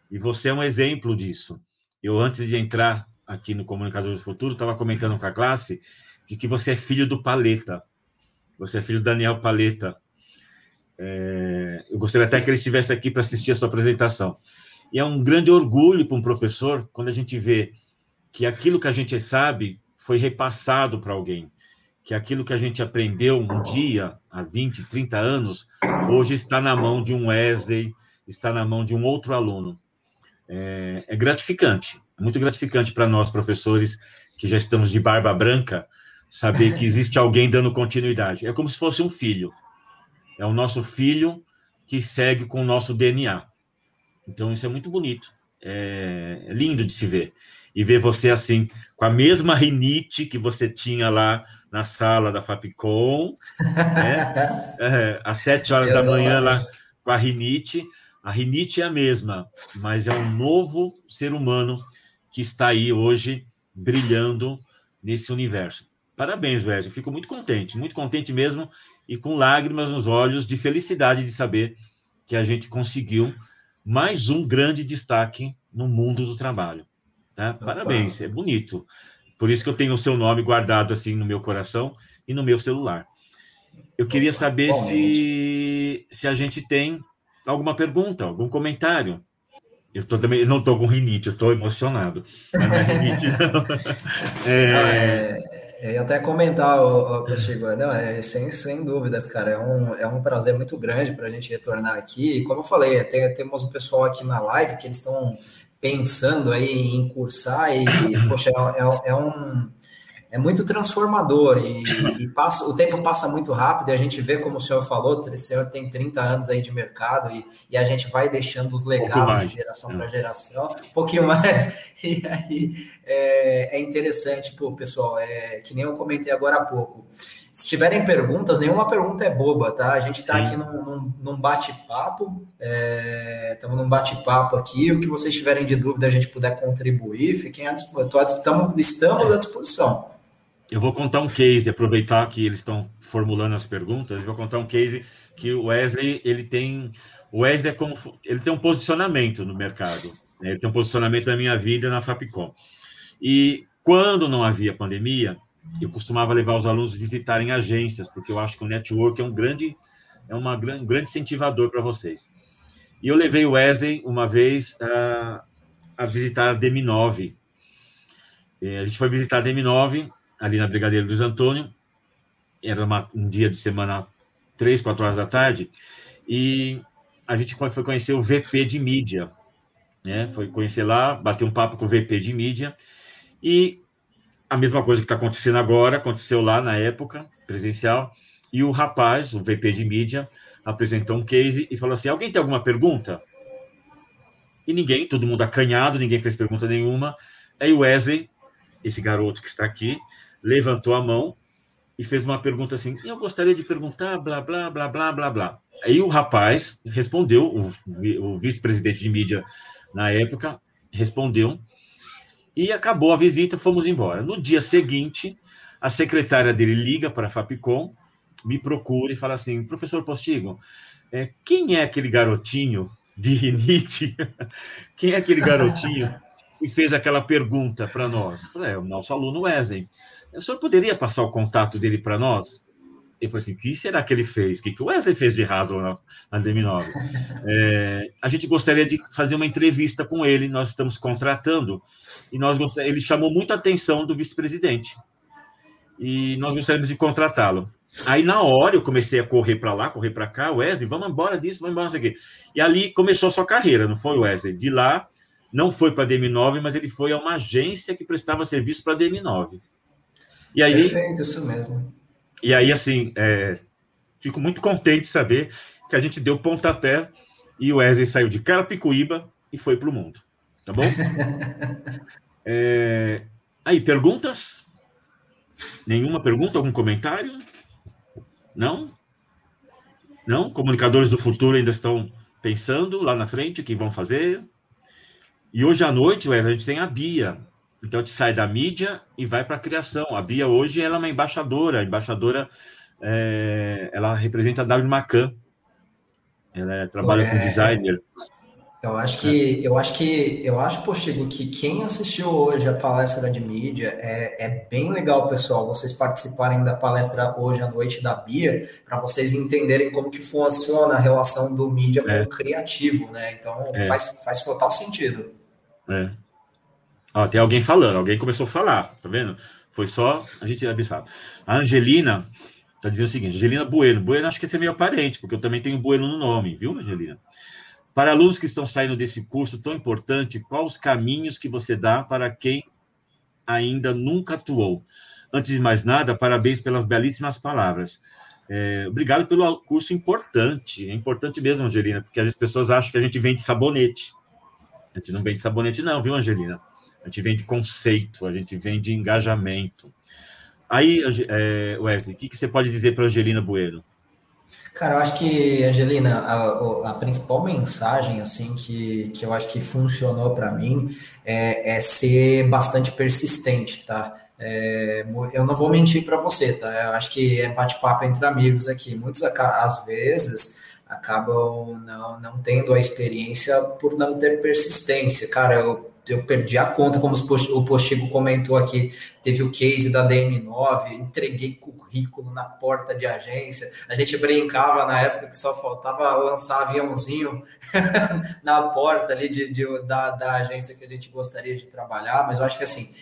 E você é um exemplo disso. Eu, antes de entrar aqui no Comunicador do Futuro, estava comentando com a classe de que você é filho do Paleta. Você é filho do Daniel Paleta. É, eu gostaria até que ele estivesse aqui para assistir a sua apresentação. E é um grande orgulho para um professor quando a gente vê que aquilo que a gente sabe foi repassado para alguém, que aquilo que a gente aprendeu um dia, há 20, 30 anos, hoje está na mão de um Wesley, está na mão de um outro aluno. É, é gratificante, é muito gratificante para nós, professores, que já estamos de barba branca, saber que existe alguém dando continuidade. É como se fosse um filho. É o nosso filho que segue com o nosso DNA. Então, isso é muito bonito. É, é lindo de se ver e ver você assim, com a mesma rinite que você tinha lá na sala da Fapcom, né? é, às sete horas da manhã lá com a rinite. A rinite é a mesma, mas é um novo ser humano que está aí hoje brilhando nesse universo. Parabéns, Wesley. Fico muito contente, muito contente mesmo e com lágrimas nos olhos de felicidade de saber que a gente conseguiu mais um grande destaque no mundo do trabalho. Né? Parabéns, é bonito. Por isso que eu tenho o seu nome guardado assim no meu coração e no meu celular. Eu queria saber se, se a gente tem alguma pergunta, algum comentário. Eu, tô também, eu não estou com rinite, eu estou emocionado. Rinite. É... É, eu até comentar, Chico, não, é, sem, sem dúvidas, cara, é um, é um prazer muito grande para a gente retornar aqui. E como eu falei, tem, temos um pessoal aqui na live que eles estão pensando aí em cursar e, poxa, é, é, é um é muito transformador e, e, passa, o tempo passa muito rápido e a gente vê, como o senhor falou, o senhor tem 30 anos aí de mercado e, e a gente vai deixando os legados um de geração para geração, um pouquinho mais, e aí é, é interessante, pô, pessoal, é que nem eu comentei agora há pouco, se tiverem perguntas, nenhuma pergunta é boba, tá? A gente está aqui num, num, num bate-papo, estamos é, num bate-papo aqui. O que vocês tiverem de dúvida, a gente puder contribuir, fiquem à disposição. Estamos à disposição. Eu vou contar um case, aproveitar que eles estão formulando as perguntas, vou contar um case que o Wesley, ele tem. O Wesley é como, ele tem um posicionamento no mercado. Né? Ele tem um posicionamento na minha vida na Fapcom. E quando não havia pandemia, eu costumava levar os alunos visitarem agências, porque eu acho que o network é um grande, é uma, um grande incentivador para vocês. E eu levei o Wesley uma vez a, a visitar a DM9. A gente foi visitar a DM9, ali na Brigadeiro Luiz Antônio, era uma, um dia de semana, três, quatro horas da tarde, e a gente foi conhecer o VP de mídia. né? Foi conhecer lá, bater um papo com o VP de mídia e a mesma coisa que está acontecendo agora aconteceu lá na época presencial e o rapaz, o VP de mídia, apresentou um case e falou assim: alguém tem alguma pergunta? E ninguém, todo mundo acanhado, ninguém fez pergunta nenhuma. Aí o Wesley, esse garoto que está aqui, levantou a mão e fez uma pergunta assim: Eu gostaria de perguntar, blá, blá, blá, blá, blá, blá. Aí o rapaz respondeu, o, o vice-presidente de mídia na época respondeu, e acabou a visita, fomos embora. No dia seguinte, a secretária dele liga para a Fapcom, me procura e fala assim: Professor Postigo, é, quem é aquele garotinho de rinite? quem é aquele garotinho que fez aquela pergunta para nós? É o nosso aluno Wesley. O senhor poderia passar o contato dele para nós? Ele falou assim: o que será que ele fez? O que, que o Wesley fez de errado na, na DM9? É, a gente gostaria de fazer uma entrevista com ele, nós estamos contratando, e nós ele chamou muita atenção do vice-presidente. E nós gostaríamos de contratá-lo. Aí, na hora, eu comecei a correr para lá, correr para cá, Wesley, vamos embora disso, vamos embora, não sei o quê. E ali começou a sua carreira, não foi, Wesley? De lá, não foi para a DM9, mas ele foi a uma agência que prestava serviço para a DM9. E aí, Perfeito, isso mesmo. E aí, assim, é, fico muito contente de saber que a gente deu pontapé e o Wesley saiu de Carapicuíba e foi para o mundo. Tá bom? é, aí, perguntas? Nenhuma pergunta? Algum comentário? Não? Não? Comunicadores do futuro ainda estão pensando lá na frente o que vão fazer? E hoje à noite, Wesley, a gente tem a Bia. Então, a gente sai da mídia e vai para a criação. A Bia hoje ela é uma embaixadora. A embaixadora, é, ela representa a W Macan. Ela é, trabalha é, com designer. Eu acho que eu acho que eu acho, Postigo, que quem assistiu hoje a palestra de mídia é, é bem legal, pessoal. Vocês participarem da palestra hoje à noite da Bia, para vocês entenderem como que funciona a relação do mídia é. com o criativo, né? Então é. faz, faz total sentido. É. Ó, tem alguém falando, alguém começou a falar, tá vendo? Foi só a gente avisar. A Angelina tá dizendo o seguinte: Angelina Bueno. Bueno, acho que esse é meu parente, porque eu também tenho Bueno no nome, viu, Angelina? Para alunos que estão saindo desse curso tão importante, quais os caminhos que você dá para quem ainda nunca atuou? Antes de mais nada, parabéns pelas belíssimas palavras. É, obrigado pelo curso importante. É importante mesmo, Angelina, porque as pessoas acham que a gente vende sabonete. A gente não vende sabonete, não, viu, Angelina? A gente vem de conceito, a gente vem de engajamento. Aí, é, Wesley, o que, que você pode dizer para a Angelina Bueno? Cara, eu acho que, Angelina, a, a, principal mensagem, assim, que, que eu acho que funcionou para mim é, é, ser bastante persistente, tá? É, eu não vou mentir para você, tá? Eu acho que é bate-papo entre amigos aqui. Muitas, às vezes, acabam não, não tendo a experiência por não ter persistência. Cara, eu eu perdi a conta, como o Postigo comentou aqui, teve o case da DM9, entreguei currículo na porta de agência, a gente brincava na época que só faltava lançar aviãozinho na porta ali de, de da, da agência que a gente gostaria de trabalhar, mas eu acho que assim,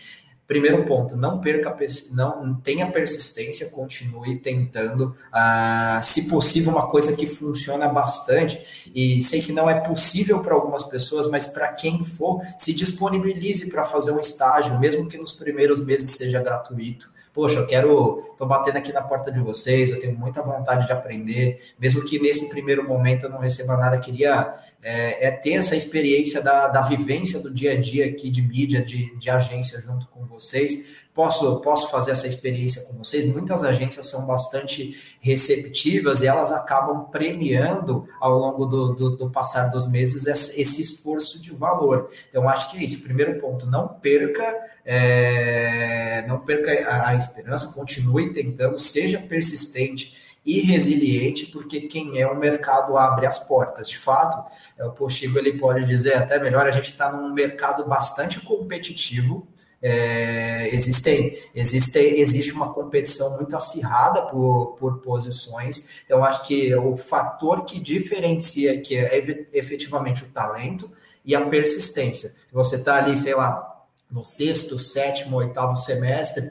Primeiro ponto, não perca, não tenha persistência, continue tentando. Ah, se possível, uma coisa que funciona bastante, e sei que não é possível para algumas pessoas, mas para quem for, se disponibilize para fazer um estágio, mesmo que nos primeiros meses seja gratuito poxa, eu quero, tô batendo aqui na porta de vocês, eu tenho muita vontade de aprender, mesmo que nesse primeiro momento eu não receba nada, queria é, é ter essa experiência da, da vivência do dia a dia aqui de mídia, de, de agência junto com vocês, posso, posso fazer essa experiência com vocês. Muitas agências são bastante receptivas e elas acabam premiando ao longo do, do, do passar dos meses esse esforço de valor. Então, acho que é isso. Primeiro ponto, não perca, é, não perca a, a esperança, continue tentando, seja persistente e resiliente, porque quem é o mercado abre as portas. De fato, é, o Postigo ele pode dizer até melhor, a gente está num mercado bastante competitivo, é, existem, existe, existe uma competição muito acirrada por, por posições. Então, acho que o fator que diferencia que é efetivamente o talento e a persistência. Você está ali, sei lá, no sexto, sétimo, oitavo semestre,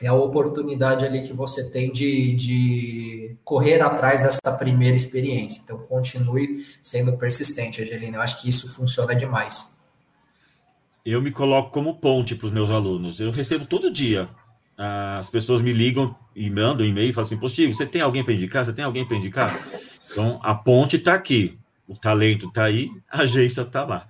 é a oportunidade ali que você tem de, de correr atrás dessa primeira experiência. Então, continue sendo persistente, Angelina. Eu acho que isso funciona demais. Eu me coloco como ponte para os meus alunos. Eu recebo todo dia. As pessoas me ligam e mandam e-mail e falam assim: Positivo, você tem alguém para indicar? Você tem alguém para indicar? Então, a ponte está aqui. O talento está aí, a agência está lá.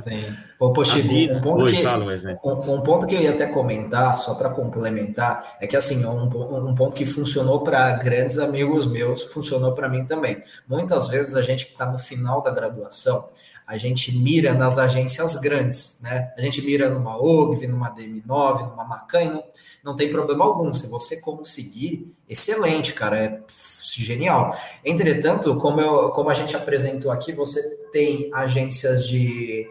Sim. Pô, pô Chico, um, ponto que, fala, um, um, ponto que eu ia até comentar, só para complementar, é que assim, um, um ponto que funcionou para grandes amigos meus, funcionou para mim também. Muitas vezes a gente que está no final da graduação, a gente mira nas agências grandes, né? A gente mira numa OGV, numa DM9, numa Macan, não, não tem problema algum. Se você conseguir, excelente, cara, é genial. Entretanto, como, eu, como a gente apresentou aqui, você tem agências de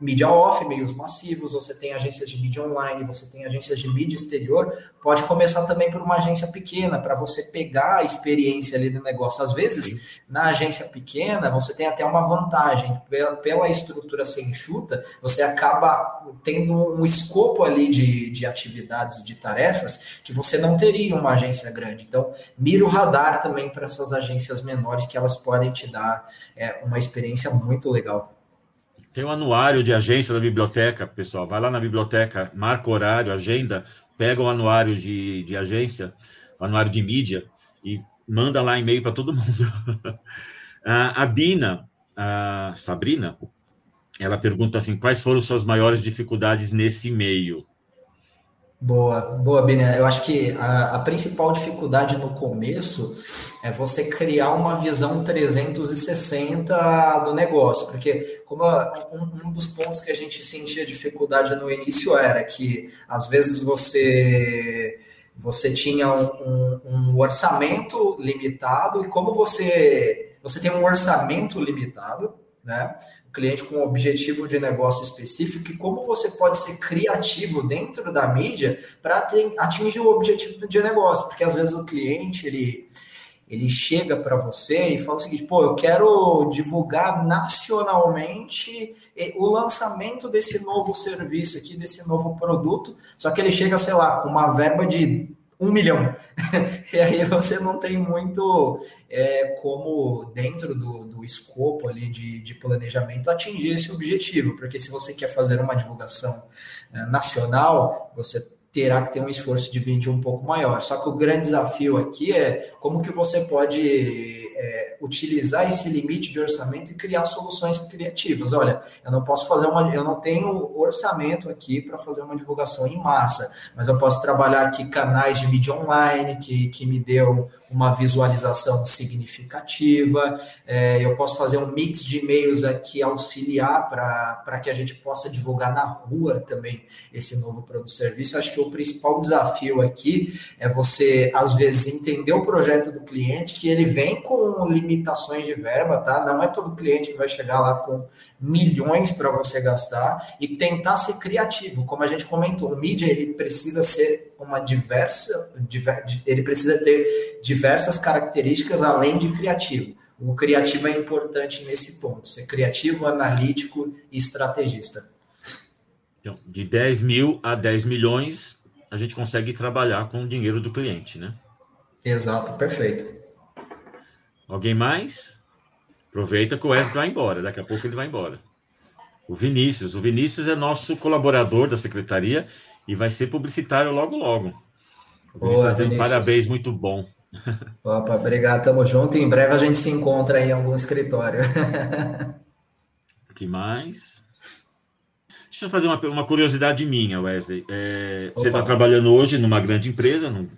mídia off, meios massivos, você tem agências de mídia online, você tem agências de mídia exterior, pode começar também por uma agência pequena, para você pegar a experiência ali do negócio. Às vezes, Sim. na agência pequena, você tem até uma vantagem, pela, pela estrutura ser enxuta, você acaba tendo um escopo ali de, de atividades, de tarefas, que você não teria uma agência grande. Então, mira o radar também para essas agências menores, que elas podem te dar é, uma experiência muito legal. Tem um anuário de agência da biblioteca, pessoal. Vai lá na biblioteca, marca horário, agenda, pega o anuário de, de agência, anuário de mídia, e manda lá e-mail para todo mundo. a, a Bina, a Sabrina, ela pergunta assim: quais foram suas maiores dificuldades nesse meio? Boa, boa, Bina. Eu acho que a, a, principal dificuldade no começo é você criar uma visão 360 do negócio, porque como a, um, um, dos pontos que a gente sentia dificuldade no início era que às vezes você você tinha um, um, um orçamento limitado e como você você tem um orçamento limitado, né? cliente com um objetivo de negócio específico e como você pode ser criativo dentro da mídia para atingir o objetivo de negócio, porque às vezes o cliente ele ele chega para você e fala o seguinte: pô, eu quero divulgar nacionalmente o lançamento desse novo serviço aqui, desse novo produto. Só que ele chega, sei lá, com uma verba de um milhão. e aí você não tem muito é, como, dentro do, do escopo ali de, de planejamento, atingir esse objetivo, porque se você quer fazer uma divulgação é, nacional, você terá que ter um esforço de vídeo um pouco maior. Só que o grande desafio aqui é como que você pode é, utilizar esse limite de orçamento e criar soluções criativas. Olha, eu não posso fazer uma, eu não tenho orçamento aqui para fazer uma divulgação em massa, mas eu posso trabalhar aqui canais de mídia online que, que me deu uma visualização significativa. É, eu posso fazer um mix de e-mails aqui auxiliar para que a gente possa divulgar na rua também esse novo produto serviço. Acho que o principal desafio aqui é você, às vezes, entender o projeto do cliente, que ele vem com limitações de verba, tá? Não é todo cliente que vai chegar lá com milhões para você gastar e tentar ser criativo. Como a gente comentou, o mídia ele precisa ser uma diversa, diver, ele precisa ter diversas características além de criativo. O criativo é importante nesse ponto, ser criativo, analítico e estrategista. Então, de 10 mil a 10 milhões, a gente consegue trabalhar com o dinheiro do cliente, né? Exato, perfeito. Alguém mais? Aproveita que o Wesley vai embora, daqui a pouco ele vai embora. O Vinícius, o Vinícius é nosso colaborador da secretaria e vai ser publicitário logo, logo. Boa, Vinícius. Parabéns, muito bom. Opa, obrigado, tamo junto. Em breve a gente se encontra aí em algum escritório. O que mais? Deixa eu fazer uma, uma curiosidade minha, Wesley. É, você está trabalhando hoje numa grande empresa, no,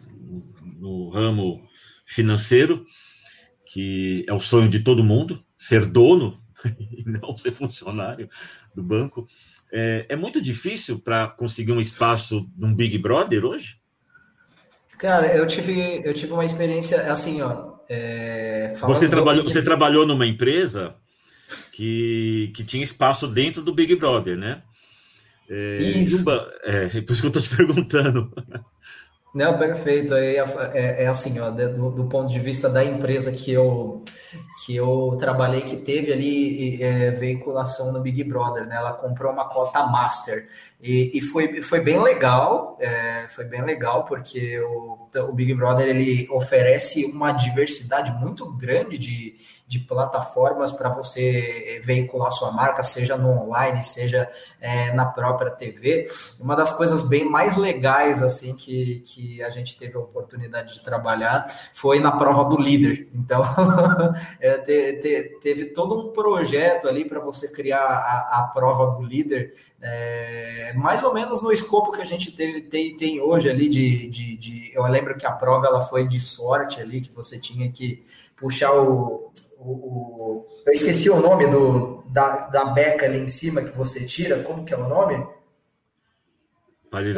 no ramo financeiro, que é o sonho de todo mundo, ser dono e não ser funcionário do banco. É, é muito difícil para conseguir um espaço num Big Brother hoje? Cara, eu tive, eu tive uma experiência assim, ó. É, você trabalhou, você trabalhou numa empresa que, que tinha espaço dentro do Big Brother, né? É, isso. é, por isso que eu estou te perguntando. Não, perfeito. É, é, é assim, ó, do, do, ponto de vista da empresa que eu que eu trabalhei, que teve ali é, veiculação no Big Brother, né? Ela comprou uma cota master e, e foi, foi bem legal, é, foi bem legal porque o, o Big Brother ele oferece uma diversidade muito grande de de plataformas para você veicular sua marca, seja no online, seja é, na própria TV. Uma das coisas bem mais legais assim que, que a gente teve a oportunidade de trabalhar foi na prova do líder. Então, é, te, te, teve todo um projeto ali para você criar a, a prova do líder é, mais ou menos no escopo que a gente teve, tem, tem hoje ali de, de, de, eu lembro que a prova ela foi de sorte ali que você tinha que puxar o, o, o, eu esqueci o nome do, da, da beca ali em cima que você tira, como que é o nome?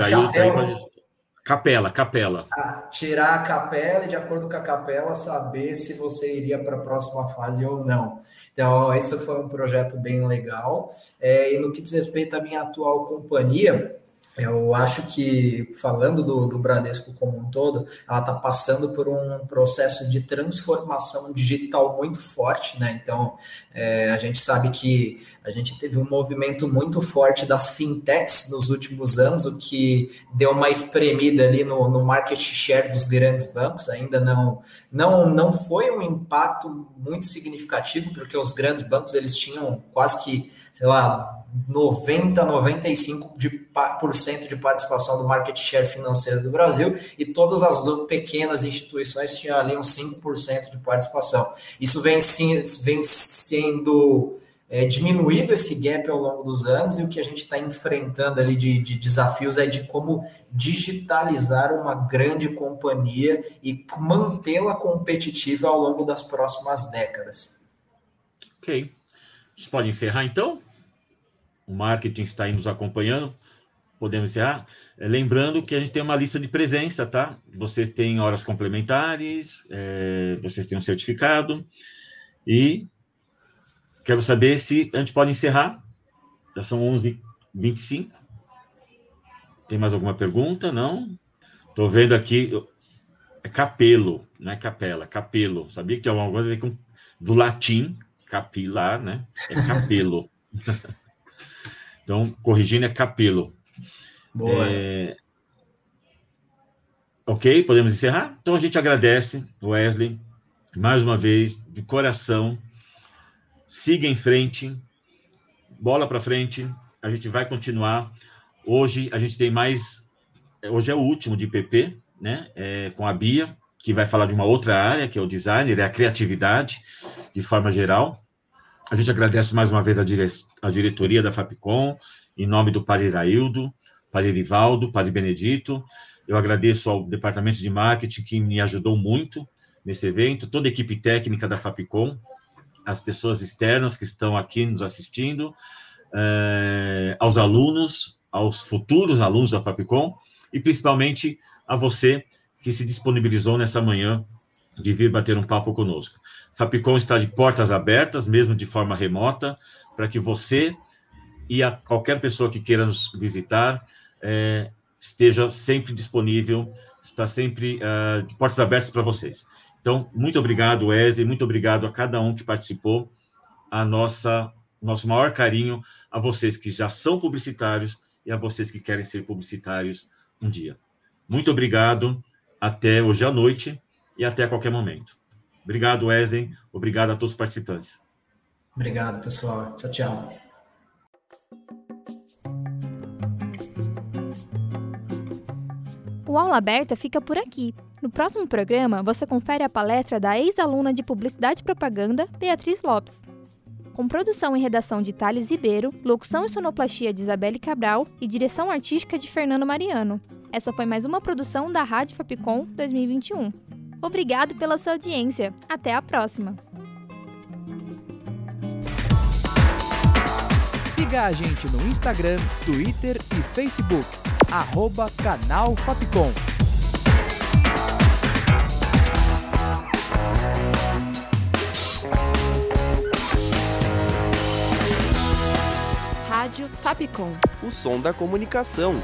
Chapéu... Capela, capela. Ah, tirar a capela e, de acordo com a capela, saber se você iria para a próxima fase ou não. Então, isso foi um projeto bem legal. É, e no que diz respeito à minha atual companhia, eu acho que, falando do, do Bradesco como um todo, ela está passando por um processo de transformação digital muito forte, né? Então, é, a gente sabe que a gente teve um movimento muito forte das fintechs nos últimos anos, o que deu uma espremida ali no, no market share dos grandes bancos. Ainda não, não, não foi um impacto muito significativo, porque os grandes bancos eles tinham quase que, sei lá, 90, 95% de, por cento de participação do market share financeiro do Brasil e todas as pequenas instituições tinham ali uns 5% de participação. Isso vem, sim, vem sendo é, diminuído esse gap ao longo dos anos e o que a gente está enfrentando ali de, de, desafios é de como digitalizar uma grande companhia e mantê-la competitiva ao longo das próximas décadas. Ok. A gente pode encerrar então? O marketing está aí nos acompanhando, podemos encerrar. É, lembrando que a gente tem uma lista de presença, tá? Vocês têm horas complementares, é, vocês têm um certificado, e quero saber se a gente pode encerrar. Já são 11h25. Tem mais alguma pergunta? Não? Estou vendo aqui. É capelo, não é capela, capelo. Sabia que tinha alguma coisa a ver com do latim, capilar, né? É capelo. Então, corrigindo é capelo. Boa. É... Ok, podemos encerrar? Então a gente agradece, Wesley, mais uma vez, de coração. Siga em frente, bola para frente, a gente vai continuar. Hoje a gente tem mais. Hoje é o último de PP, né? É, com a Bia, que vai falar de uma outra área, que é o designer, é a criatividade, de forma geral. A gente agradece mais uma vez a, dire... a diretoria da FAPCOM, em nome do Padre Iraildo, Padre Rivaldo, Padre Benedito. Eu agradeço ao departamento de marketing que me ajudou muito nesse evento, toda a equipe técnica da FAPCOM, as pessoas externas que estão aqui nos assistindo, eh, aos alunos, aos futuros alunos da FAPCOM e principalmente a você que se disponibilizou nessa manhã de vir bater um papo conosco. Fapcom está de portas abertas, mesmo de forma remota, para que você e a qualquer pessoa que queira nos visitar é, esteja sempre disponível, está sempre uh, de portas abertas para vocês. Então, muito obrigado, Wesley, muito obrigado a cada um que participou, a nossa nosso maior carinho a vocês que já são publicitários e a vocês que querem ser publicitários um dia. Muito obrigado, até hoje à noite e até a qualquer momento. Obrigado, Wesley. Obrigado a todos os participantes. Obrigado, pessoal. Tchau, tchau. O Aula Aberta fica por aqui. No próximo programa, você confere a palestra da ex-aluna de Publicidade e Propaganda, Beatriz Lopes. Com produção e redação de Thales Ribeiro, locução e sonoplastia de Isabelle Cabral e direção artística de Fernando Mariano. Essa foi mais uma produção da Rádio Fapcom 2021. Obrigado pela sua audiência. Até a próxima. Siga a gente no Instagram, Twitter e Facebook. Arroba Canal Fapcom. Rádio Fapcom. O som da comunicação.